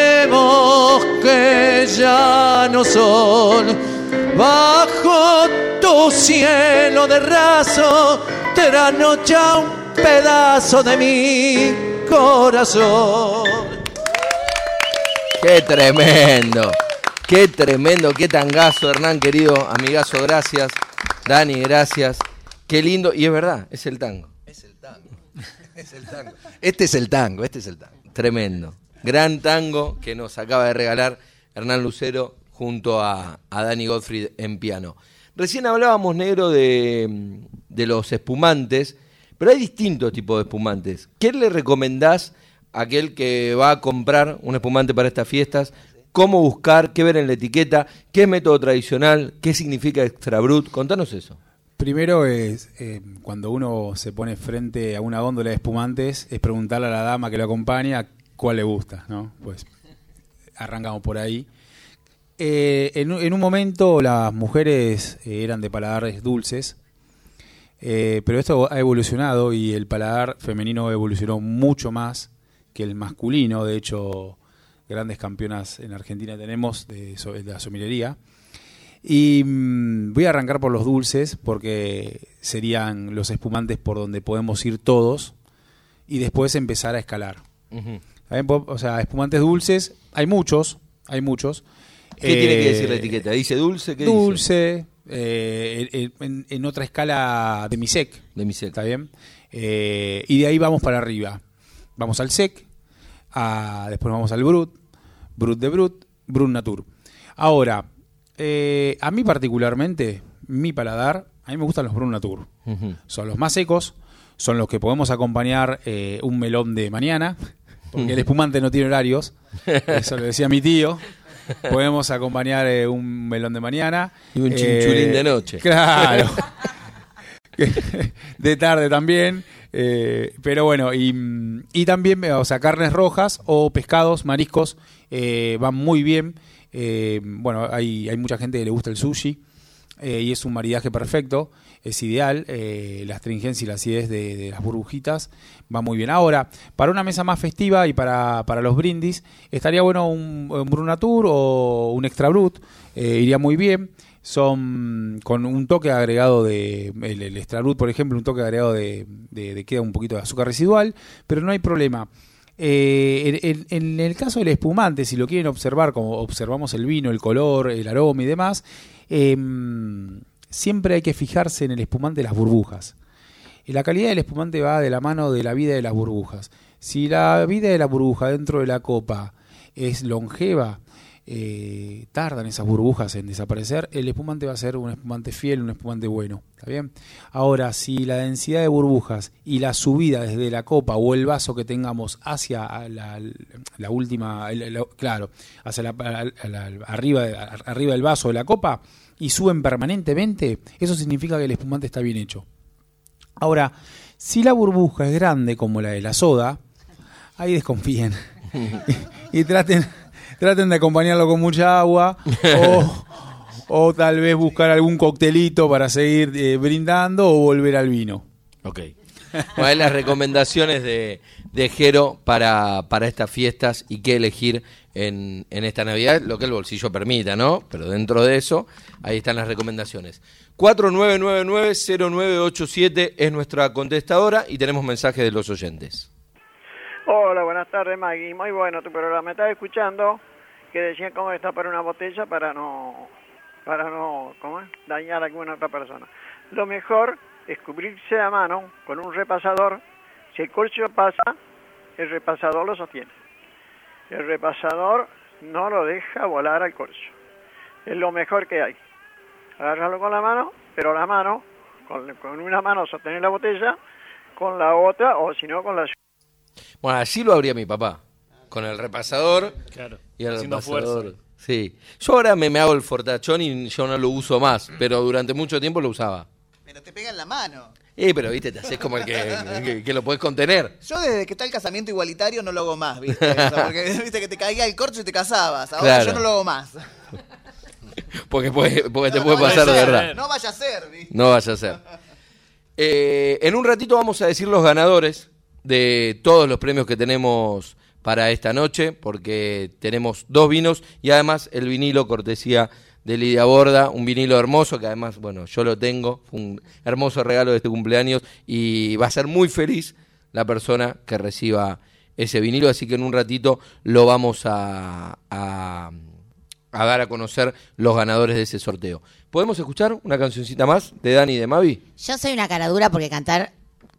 que ya no son bajo tu cielo de raso, trasnocha un pedazo de mi corazón. Qué tremendo, qué tremendo, qué tangazo, Hernán, querido amigazo, gracias. Dani, gracias. Qué lindo, y es verdad, es el tango. Es el tango. Es el tango. Este es el tango, este es el tango. Tremendo. Gran tango que nos acaba de regalar Hernán Lucero junto a, a Dani Gottfried en piano. Recién hablábamos, negro, de, de los espumantes, pero hay distintos tipos de espumantes. ¿Qué le recomendás a aquel que va a comprar un espumante para estas fiestas? ¿Cómo buscar? ¿Qué ver en la etiqueta? ¿Qué es método tradicional? ¿Qué significa extra brut? Contanos eso. Primero es eh, cuando uno se pone frente a una góndola de espumantes, es preguntarle a la dama que lo acompaña cuál le gusta, ¿no? Pues arrancamos por ahí. Eh, en, un- en un momento las mujeres eh, eran de paladares dulces, eh, pero esto ha evolucionado y el paladar femenino evolucionó mucho más que el masculino. De hecho, grandes campeonas en Argentina tenemos de, de la somilería. Y mm, voy a arrancar por los dulces porque serían los espumantes por donde podemos ir todos y después empezar a escalar. O sea, espumantes dulces, hay muchos, hay muchos. ¿Qué tiene que decir la Eh, etiqueta? ¿Dice dulce? ¿Qué dice? Dulce, eh, en, otra escala de mi sec. De mi sec. ¿Está bien? Eh, y de ahí vamos para arriba. Vamos al sec, a- después vamos al brut, brut de brut, brut natur. Ahora, eh, a mí particularmente, mi paladar, a mí me gustan los brut natur. Son los más secos, son los que podemos acompañar eh, un melón de mañana, porque el espumante no tiene horarios, <laughs> eso lo decía mi tío. <laughs> Podemos acompañar eh, un melón de mañana. Y un chinchulín de noche. Claro. <laughs> <laughs> de tarde también. eh, pero bueno, y, y también, eh, o sea, carnes rojas o pescados, mariscos, eh, van muy bien. Eh, bueno, hay, hay mucha gente que le gusta el sushi eh, y es un maridaje perfecto, es ideal. eh, la astringencia y la acidez de, las burbujitas va muy bien. Ahora, para una mesa más festiva y para, para los brindis, estaría bueno un, un Brunatur o un Extra Brut, eh, iría muy bien. Son con un toque agregado de. El, Extra Brut, por ejemplo, un toque agregado de, de, de queda un poquito de azúcar residual, pero no hay problema. Eh, en el caso del espumante, si lo quieren observar, como observamos el vino, el color, el aroma y demás, em, siempre hay que fijarse en el espumante de las burbujas. Y la calidad del espumante va de la mano de la vida de las burbujas. Si la vida de la burbuja dentro de la copa es longeva, eh, tardan esas burbujas en desaparecer, el espumante va a ser un espumante fiel, un espumante bueno. ¿Está bien? Ahora, si la densidad de burbujas y la subida desde la copa o el vaso que tengamos hacia la, la última, el- claro, hacia la, la- arriba, arriba del vaso de la copa y suben permanentemente, eso significa que el espumante está bien hecho. Ahora, si la burbuja es grande como la de la soda, ahí desconfíen y, <laughs> y traten, traten de acompañarlo con mucha agua o, o tal vez buscar algún coctelito para seguir eh, brindando o volver al vino. Ok. <laughs> Hay las recomendaciones de, de Jero para, para estas fiestas y qué elegir en, en esta Navidad, lo que el bolsillo permita, ¿no? Pero dentro de eso, ahí están las recomendaciones. 4999-0987 es nuestra contestadora y tenemos mensajes de los oyentes. Hola, buenas tardes Maggie. Muy bueno tu programa. Estaba escuchando que decían cómo está para una botella para no, para no, ¿cómo es? dañar a alguna otra persona. Lo mejor es cubrirse a mano con un repasador. Si el corcho pasa, el repasador lo sostiene. El repasador no lo deja volar al corcho. Es lo mejor que hay. Agárralo con la mano, pero la mano, con, con una mano sostener la botella, con la otra, o si no, con la Bueno, así lo abría mi papá, con el repasador Claro, y el haciendo repasador. fuerza. Sí. Yo ahora me, me hago el fortachón y yo no lo uso más, pero durante mucho tiempo lo usaba. Pero te pega en la mano. Eh, pero viste, te haces como el que, que, que lo podés contener. Yo desde que está el casamiento igualitario no lo hago más, ¿viste? <laughs> Porque viste que te caía el corcho y te casabas. Ahora Claro. yo no lo hago más. <laughs> Porque, puede- porque te puede no pasar de verdad. No vaya a ser, ¿viste? No vaya a ser. Eh, en un ratito vamos a decir los ganadores de todos los premios que tenemos para esta noche, porque tenemos dos vinos y además el vinilo cortesía de Lidia Borda, un vinilo hermoso que además, bueno, yo lo tengo, fue un hermoso regalo de este cumpleaños y va a ser muy feliz la persona que reciba ese vinilo, así que en un ratito lo vamos a, a, a dar a conocer los ganadores de ese sorteo. ¿Podemos escuchar una cancioncita más de Dani y de Mavi? Yo soy una cara dura porque cantar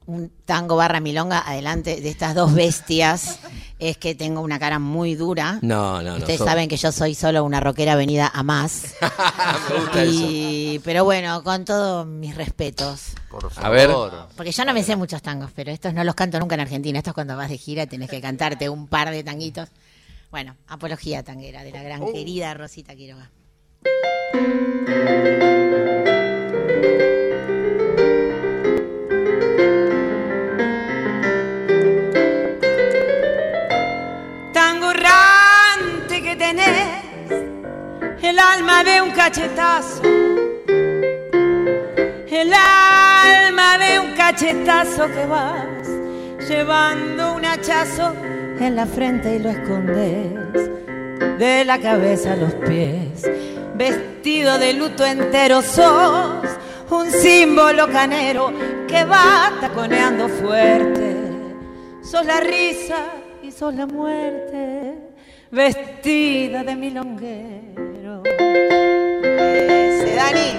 un tango barra milonga adelante de estas dos bestias es que tengo una cara muy dura. No, no, no. Ustedes saben que yo soy solo una rockera venida a más. <laughs> Me gusta eso. pero bueno, con todos mis respetos. Por A ver. Porque yo no me sé muchos tangos, pero estos no los canto nunca en Argentina. Estos cuando vas de gira tenés que cantarte un par de tanguitos. Bueno, apología tanguera de la gran querida Rosita Quiroga. Alma de un cachetazo. El alma de un cachetazo que vas llevando un hachazo en la frente y lo escondes de la cabeza a los pies. Vestido de luto entero sos un símbolo canero que va taconeando fuerte. Sos la risa y sos la muerte, vestida de milonguero. Ese Dani.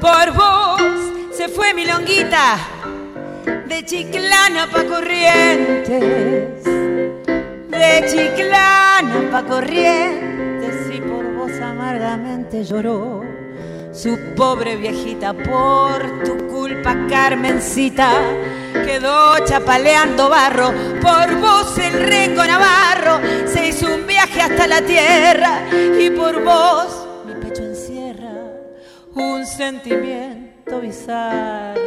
Por vos se fue mi longuita de Chiclana pa' Corrientes, de Chiclana pa' Corrientes y por vos amargamente lloró su pobre viejita por tu culpa Carmencita quedó chapaleando barro. Por vos el rengo Navarro se hizo un viaje hasta la tierra. Y por vos mi pecho encierra un sentimiento bizarro.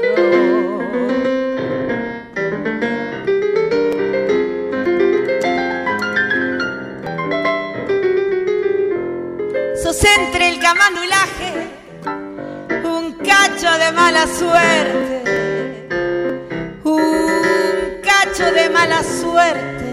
Sos entre el camandulaje un cacho de mala suerte, mala suerte.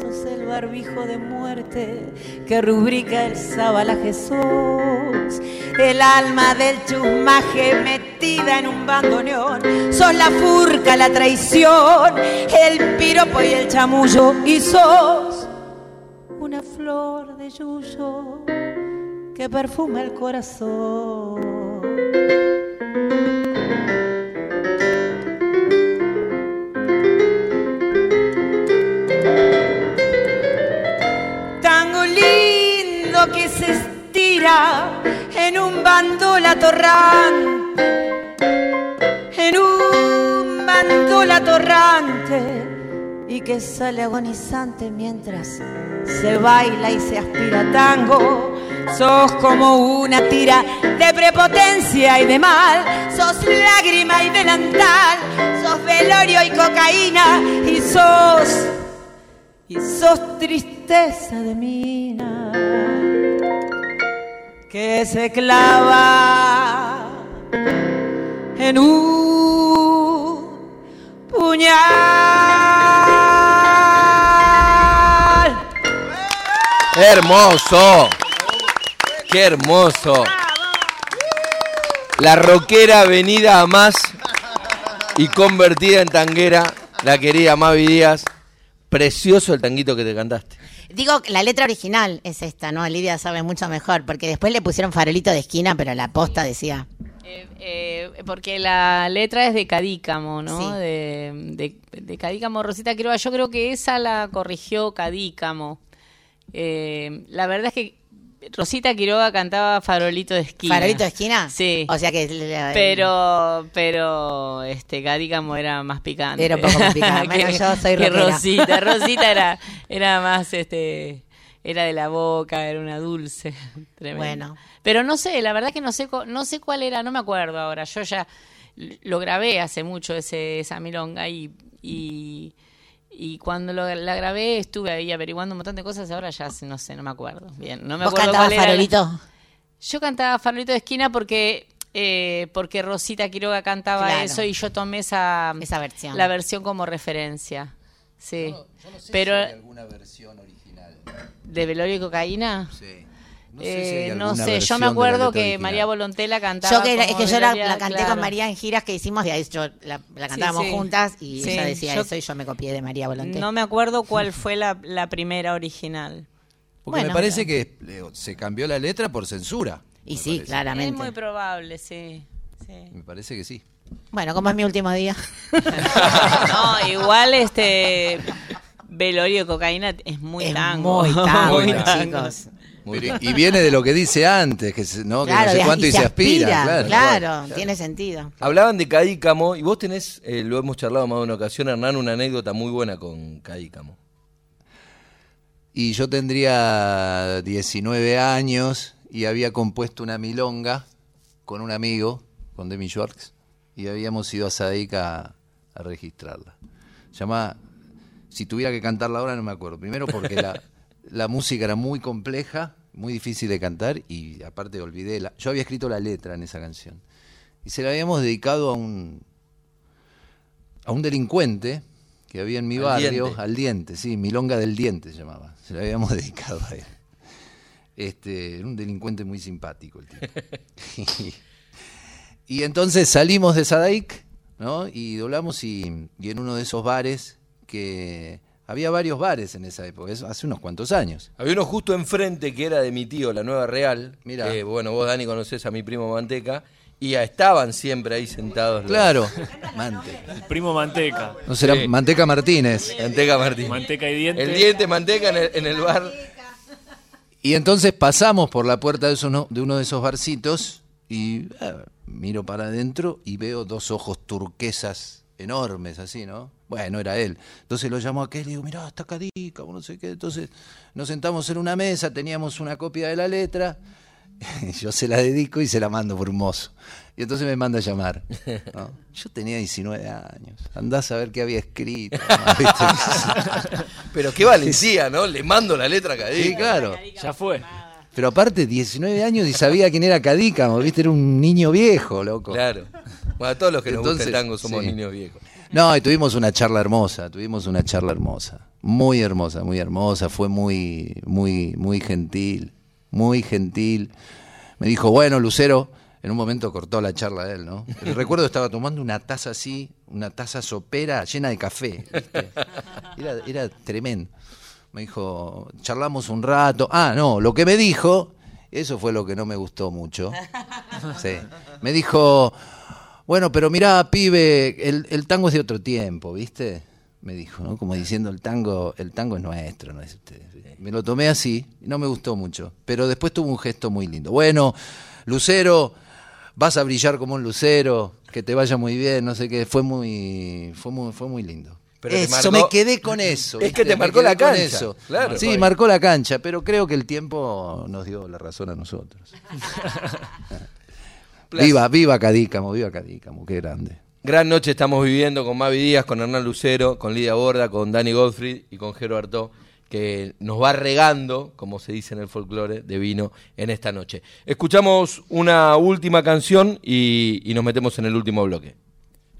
Sos el barbijo de muerte que rubrica el sabalaje. Sos el alma del chusmaje metida en un bandoneón. Sos la furca, la traición, el piropo y el chamullo. Y sos una flor de yuyo que perfuma el corazón. En un bandola torrante, en un bandola torrante. Y que sale agonizante mientras se baila y se aspira tango. Sos como una tira de prepotencia y de mal, sos lágrima y delantal, sos velorio y cocaína. Y sos y sos tristeza de mina que se clava en un puñal. ¡Hermoso! ¡Qué hermoso! La rockera venida a más y convertida en tanguera, la querida Mavi Díaz. Precioso el tanguito que te cantaste. Digo, la letra original es esta, ¿no? Lidia sabe mucho mejor, porque después le pusieron farolito de esquina, pero la posta decía. Eh, porque la letra es de Cadícamo, ¿no? Sí. De, de, de Cadícamo Rosita Quiroga. Yo creo que esa la corrigió Cadícamo. Eh, la verdad es que Rosita Quiroga cantaba Farolito de esquina. ¿Farolito de esquina? Sí. O sea que. Pero, pero, este, Cadícamo era más picante. Era un poco más picante. <laughs> Bueno, yo soy que. Rosita. <laughs> Rosita era, era más, este, era de la boca, era una dulce. <laughs> Tremendo. Bueno. Pero no sé, la verdad que no sé, no sé cuál era, no me acuerdo ahora. Yo ya lo grabé hace mucho ese, esa milonga y, y, Y cuando lo- la grabé estuve ahí averiguando un montón de cosas, ahora ya no sé, no me acuerdo. Bien, no me ¿Vos acuerdo cantabas cuál era la- Farolito? Yo cantaba Farolito de esquina porque eh, porque Rosita Quiroga cantaba Claro. eso y yo tomé esa Esa versión. la versión como referencia. Sí. Pero alguna versión original. de Velorio y Cocaína? Sí. No sé si hay Eh, no sé, yo me de acuerdo que original. María Volontela cantaba. Yo que, la- es que yo la, canté claro. con María en giras que hicimos, y ahí yo la, la cantábamos sí. juntas y Sí, ella decía yo- eso y yo me copié de María Volonté. No me acuerdo cuál <laughs> fue la, la primera original. Porque Bueno. me parece que eh, se cambió la letra por censura. y sí, Es claramente. muy probable, sí. sí. Me parece que sí. Bueno, como es mi último día. <laughs> No, <laughs> igual este Velorio y Cocaína es muy Es tango. muy tango, Muy tango. chicos. Pero- y viene de lo que dice antes, que, se- ¿no? que no sé cuánto y se aspira. claro. claro, tiene sentido. Hablaban de Cadícamo y vos tenés, eh, lo hemos charlado más de una ocasión, Hernán, una anécdota muy buena con Cadícamo. Y yo tendría 19 años y había compuesto una milonga con un amigo, con Demi Schwartz, y habíamos ido a Sadaic a, a registrarla. Llama, si tuviera que cantarla ahora no me acuerdo. Primero porque la, la música era muy compleja, muy difícil de cantar y aparte olvidé la... Yo había escrito la letra en esa canción. Y se la habíamos dedicado a un, a un delincuente que había en mi Al barrio, diente. al diente, sí, Milonga del Diente se llamaba. Se la habíamos <laughs> dedicado a él. Este, era un delincuente muy simpático el tipo. <laughs> y, entonces salimos de Sadaic, ¿no? Y doblamos y, y en uno de esos bares que había varios bares en esa época, eso hace unos cuantos años. Había uno justo enfrente que era de mi tío, la Nueva Real. Mirá. que, bueno, vos, Dani, conocés a mi primo Manteca. Y estaban siempre ahí sentados. los- Claro, <laughs> Mante. El primo Manteca. No será Sí. Manteca Martínez. Manteca Martín. Manteca y diente. El diente Manteca en el, en el bar. Y entonces pasamos por la puerta de, esos no- de uno de esos barcitos y eh, miro para adentro y veo dos ojos turquesas enormes, así, ¿no? Bueno, era él. Entonces lo llamo a aquel y digo, mirá, está Cadica, o no sé qué. Entonces nos sentamos en una mesa, teníamos una copia de la letra, <laughs> yo se la dedico y se la mando por un mozo. Y entonces me manda a llamar. ¿no? <laughs> Yo tenía 19 años, andás a ver qué había escrito. <laughs> Pero qué valentía, ¿no? Le mando la letra a Cadícamo. Sí, claro. Ya fue. Pero aparte, 19 años y sabía quién era Cadícamo, ¿viste? Era un niño viejo, loco. Claro. Bueno, todos los que nos gusta el Entonces, tango somos sí. niños viejos. No, y tuvimos una charla hermosa, tuvimos una charla hermosa. Muy hermosa, muy hermosa, fue muy, muy, muy gentil, muy gentil. Me dijo, bueno, Lucero, en un momento cortó la charla él, ¿no? <laughs> Recuerdo estaba tomando una taza así, una taza sopera llena de café. ¿viste? Era, era tremendo. Me dijo, charlamos un rato. Ah, no, lo que me dijo, eso fue lo que no me gustó mucho. Sí. Me dijo, bueno, pero mirá, pibe, el, el tango es de otro tiempo, ¿viste? Me dijo, ¿no? Como diciendo, el tango, el tango es nuestro, no es de ustedes. Me lo tomé así, no me gustó mucho. Pero después tuvo un gesto muy lindo. Bueno, Lucero, vas a brillar como un lucero, que te vaya muy bien, no sé qué. Fue muy, fue muy, fue muy lindo. Pero eso, marcó- me quedé con eso. Es que te marcó la cancha, eso. claro. Sí, marcó la cancha, pero creo que el tiempo nos dio la razón a nosotros. <laughs> viva, viva Cadícamo, viva Cadícamo, qué grande. Gran noche estamos viviendo con Mavi Díaz, con Hernán Lucero, con Lidia Borda, con Dani Godfrey y con Jero Artó, que nos va regando, como se dice en el folclore, de vino en esta noche. Escuchamos una última canción y, y nos metemos en el último bloque.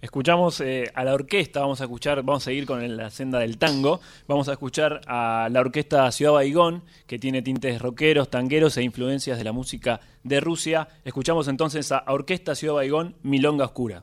Escuchamos eh, a la orquesta, vamos a escuchar, vamos a seguir con la senda del tango. Vamos a escuchar a la orquesta Ciudad Baigón, que tiene tintes rockeros, tangueros e influencias de la música de Rusia. Escuchamos entonces a Orquesta Ciudad Baigón, Milonga Oscura.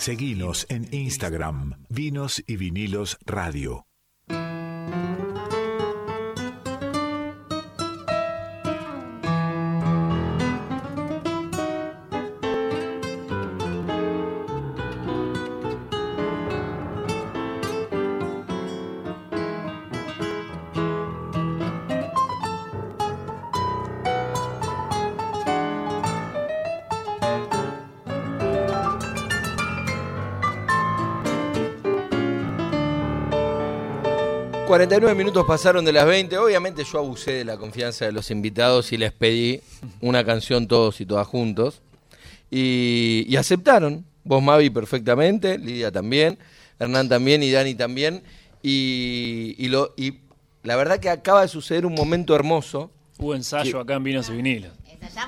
Seguinos en Instagram, Vinos y Vinilos Radio. 49 minutos pasaron de las 20. Obviamente yo abusé de la confianza de los invitados y les pedí una canción todos y todas juntos. Y, y aceptaron. Vos, Mavi, perfectamente. Lidia también. Hernán también y Dani también. Y, y lo, y la verdad que acaba de suceder un momento hermoso. Hubo ensayo acá en Vinos y Vinilos.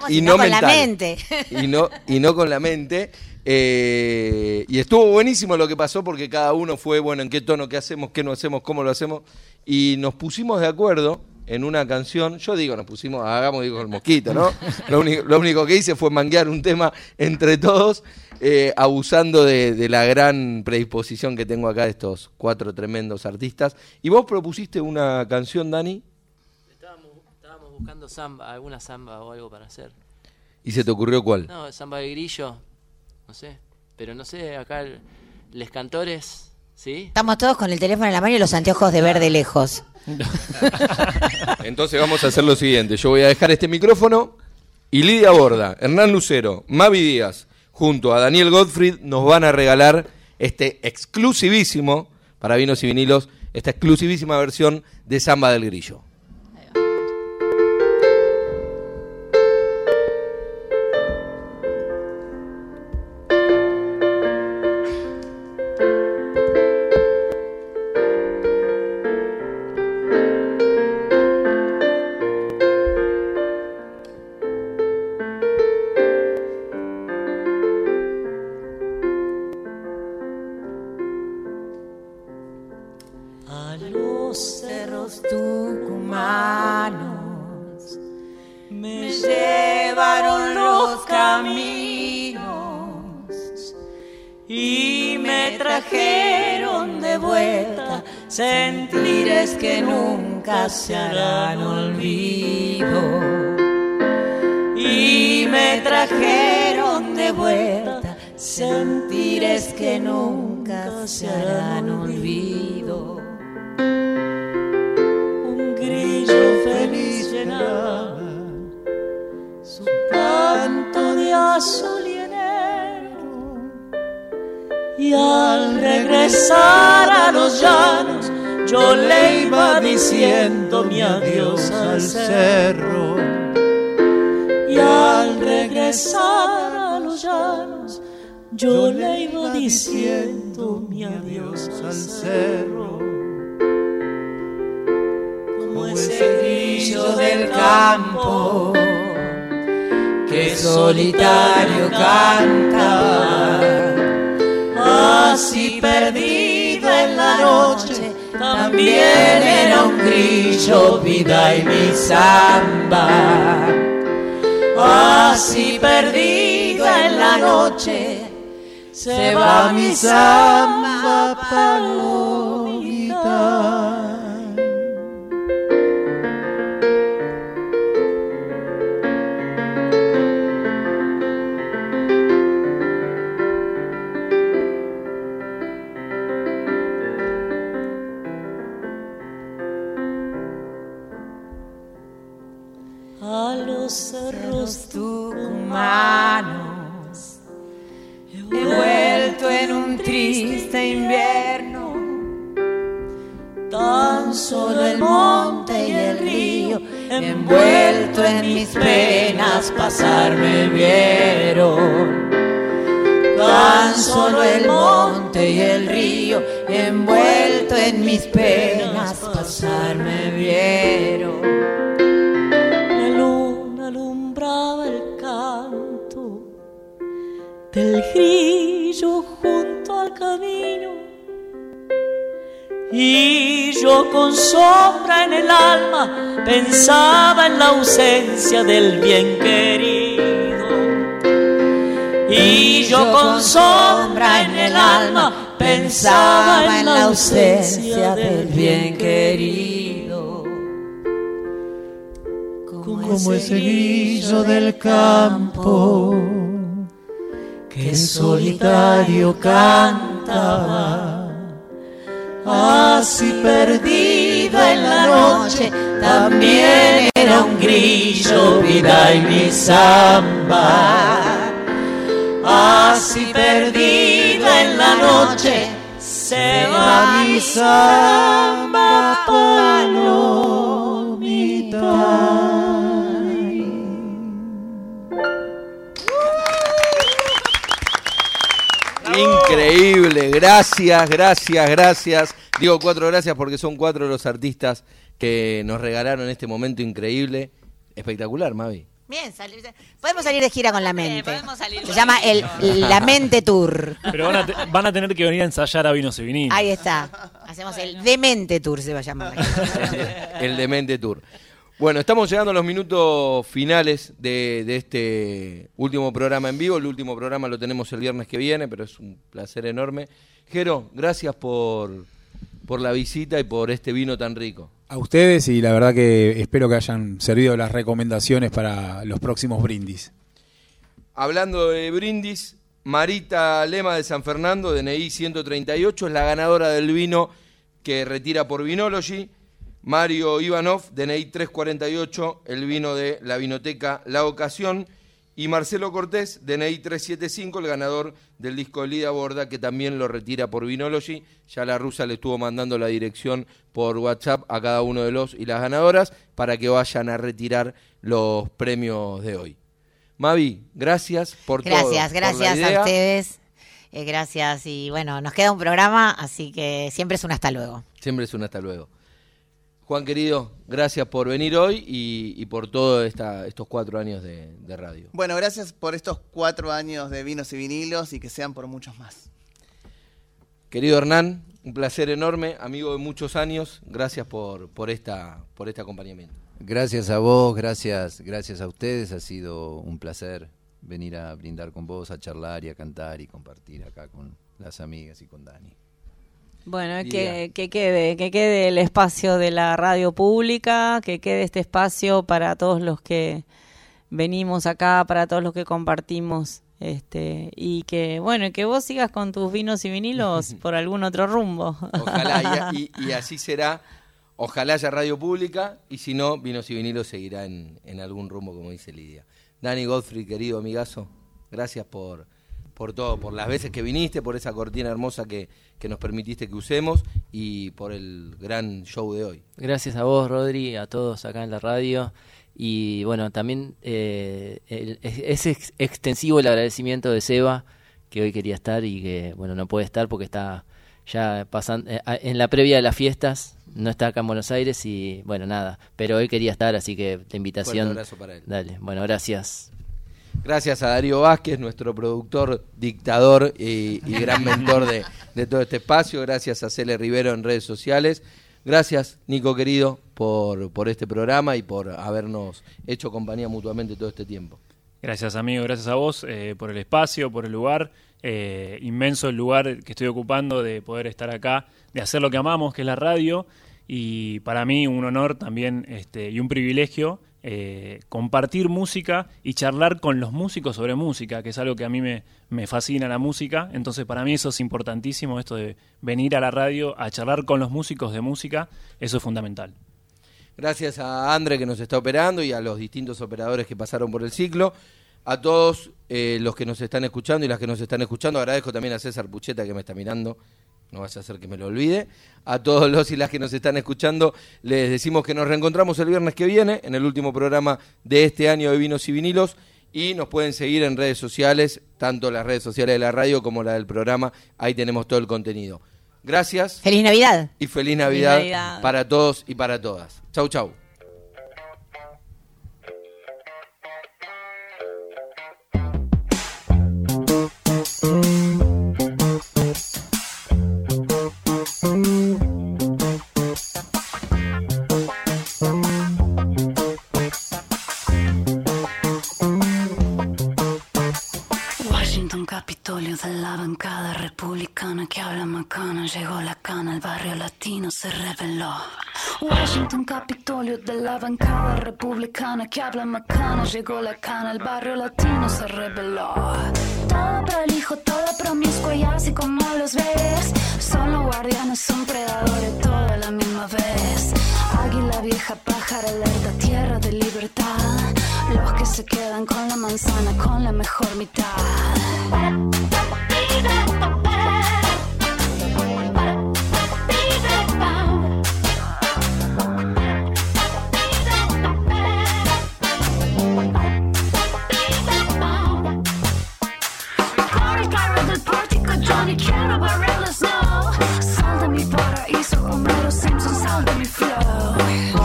y, no, con la mente. Y no, y no con la mente. Eh, y estuvo buenísimo lo que pasó porque cada uno fue, bueno, en qué tono, qué hacemos, qué no hacemos, cómo lo hacemos. Y nos pusimos de acuerdo en una canción. Yo digo, nos pusimos, hagamos, digo, el mosquito, ¿no? <laughs> lo, único, lo único que hice fue manguear un tema entre todos, eh, abusando de, de, la gran predisposición que tengo acá de estos cuatro tremendos artistas. ¿Y vos propusiste una canción, Dani? Estábamos, estábamos buscando samba, alguna samba o algo para hacer. ¿Y se te ocurrió cuál? No, samba de grillo no sé, pero no sé, acá los cantores, ¿sí? Estamos todos con el teléfono en la mano y los anteojos de ver de lejos. <laughs> Entonces vamos a hacer lo siguiente, yo voy a dejar este micrófono y Lidia Borda, Hernán Lucero, Mavi Díaz, junto a Daniel Gottfried nos van a regalar este exclusivísimo, para vinos y vinilos, esta exclusivísima versión de Samba del Grillo. Grillo, vida y mi samba. Así perdida en la noche, se va mi samba palomita. Ausencia del bien querido. como ese guillo del campo que solitario cantaba. Así perdido en la noche, también era un grillo, vida y mi samba. Así perdido en la noche, se va mi samba Increíble, gracias, gracias, gracias. Digo cuatro gracias porque son cuatro los artistas que nos regalaron este momento increíble. Espectacular, Mavi. Bien, salir de- podemos salir de gira con la mente. salir Se llama el. La Mente Tour. Pero van a, te- van a tener que venir a ensayar a Vinos y Vinilos. Ahí está. Hacemos el Demente Tour, se va a llamar. <laughs> el Demente Tour. Bueno, estamos llegando a los minutos finales de, de este último programa en vivo. El último programa lo tenemos el viernes que viene, pero es un placer enorme. Jero, gracias por, por la visita y por este vino tan rico. A ustedes y la verdad que espero que hayan servido las recomendaciones para los próximos brindis. Hablando de brindis, Marita Lema de San Fernando, DNI 138, es la ganadora del vino que retira por Vinology. Mario Ivanov, DNI 348, el vino de la vinoteca La Ocasión. Y Marcelo Cortés, DNI 375, el ganador del disco Lida Borda, que también lo retira por Vinology. Ya la rusa le estuvo mandando la dirección por WhatsApp a cada uno de los y las ganadoras para que vayan a retirar los premios de hoy. Mavi, gracias por todo. Gracias, la gracias idea. a ustedes. Eh, gracias y bueno, nos queda un programa, así que siempre es un hasta luego. Siempre es un hasta luego. Juan querido, gracias por venir hoy y, y por todos estos cuatro años de, de radio. Bueno, gracias por estos cuatro años de vinos y vinilos y que sean por muchos más. Querido Hernán, un placer enorme, amigo de muchos años. Gracias por, por, esta, por este acompañamiento. Gracias a vos, gracias, gracias a ustedes. Ha sido un placer venir a brindar con vos, a charlar y a cantar y compartir acá con las amigas y con Dani. Bueno, que, que quede, que quede el espacio de la radio pública, que quede este espacio para todos los que venimos acá, para todos los que compartimos, este, y que bueno, que vos sigas con tus vinos y vinilos <laughs> por algún otro rumbo. Ojalá, y, <laughs> y- y así será. Ojalá haya radio pública y si no, Vinos y Vinilos seguirá en, en algún rumbo, como dice Lidia. Dani Godfrey, querido amigazo, gracias por, por todo, por las veces que viniste, por esa cortina hermosa que, que nos permitiste que usemos y por el gran show de hoy. Gracias a vos, Rodri, a todos acá en la radio. Y bueno, también eh, el- es, es ex- extensivo el agradecimiento de Seba, que hoy quería estar y que, bueno, no puede estar porque está ya pasando en la previa de las fiestas. No está acá en Buenos Aires y, bueno, nada. Pero hoy quería estar, así que la invitación. abrazo para él. Dale, bueno, gracias. Gracias a Darío Vázquez, nuestro productor, dictador y, gran mentor de, de todo este espacio. Gracias a Cele Rivero en redes sociales. Gracias, Nico querido, por, por este programa y por habernos hecho compañía mutuamente todo este tiempo. Gracias amigo, gracias a vos eh, por el espacio, por el lugar, eh, inmenso el lugar que estoy ocupando de poder estar acá, de hacer lo que amamos, que es la radio, y para mí un honor también este, y un privilegio eh, compartir música y charlar con los músicos sobre música, que es algo que a mí me, me fascina la música, entonces para mí eso es importantísimo, esto de venir a la radio a charlar con los músicos de música, eso es fundamental. Gracias a André que nos está operando y a los distintos operadores que pasaron por el ciclo. A todos eh, los que nos están escuchando y las que nos están escuchando, agradezco también a César Pucheta que me está mirando, no vaya a ser que me lo olvide. A todos los y las que nos están escuchando, les decimos que nos reencontramos el viernes que viene en el último programa de este año de Vinos y Vinilos. Y nos pueden seguir en redes sociales, tanto las redes sociales de la radio como la del programa. Ahí tenemos todo el contenido. Gracias. Feliz Navidad. Y feliz Navidad, Navidad. para todos y para todas. Chau, chau. Washington. llegó la cana, el barrio latino se reveló. Washington, Capitolio de la bancada republicana que habla macana, llegó la cana, el barrio latino se reveló. Todo prolijo, todo promiscuo y así como los ves, son los guardianes, son predadores, todo a la misma vez. Águila vieja, pájaro alerta, tierra de libertad, los que se quedan con la manzana, con la mejor mitad. Salda mi para, hizo Homero Simpson, salda mi flow.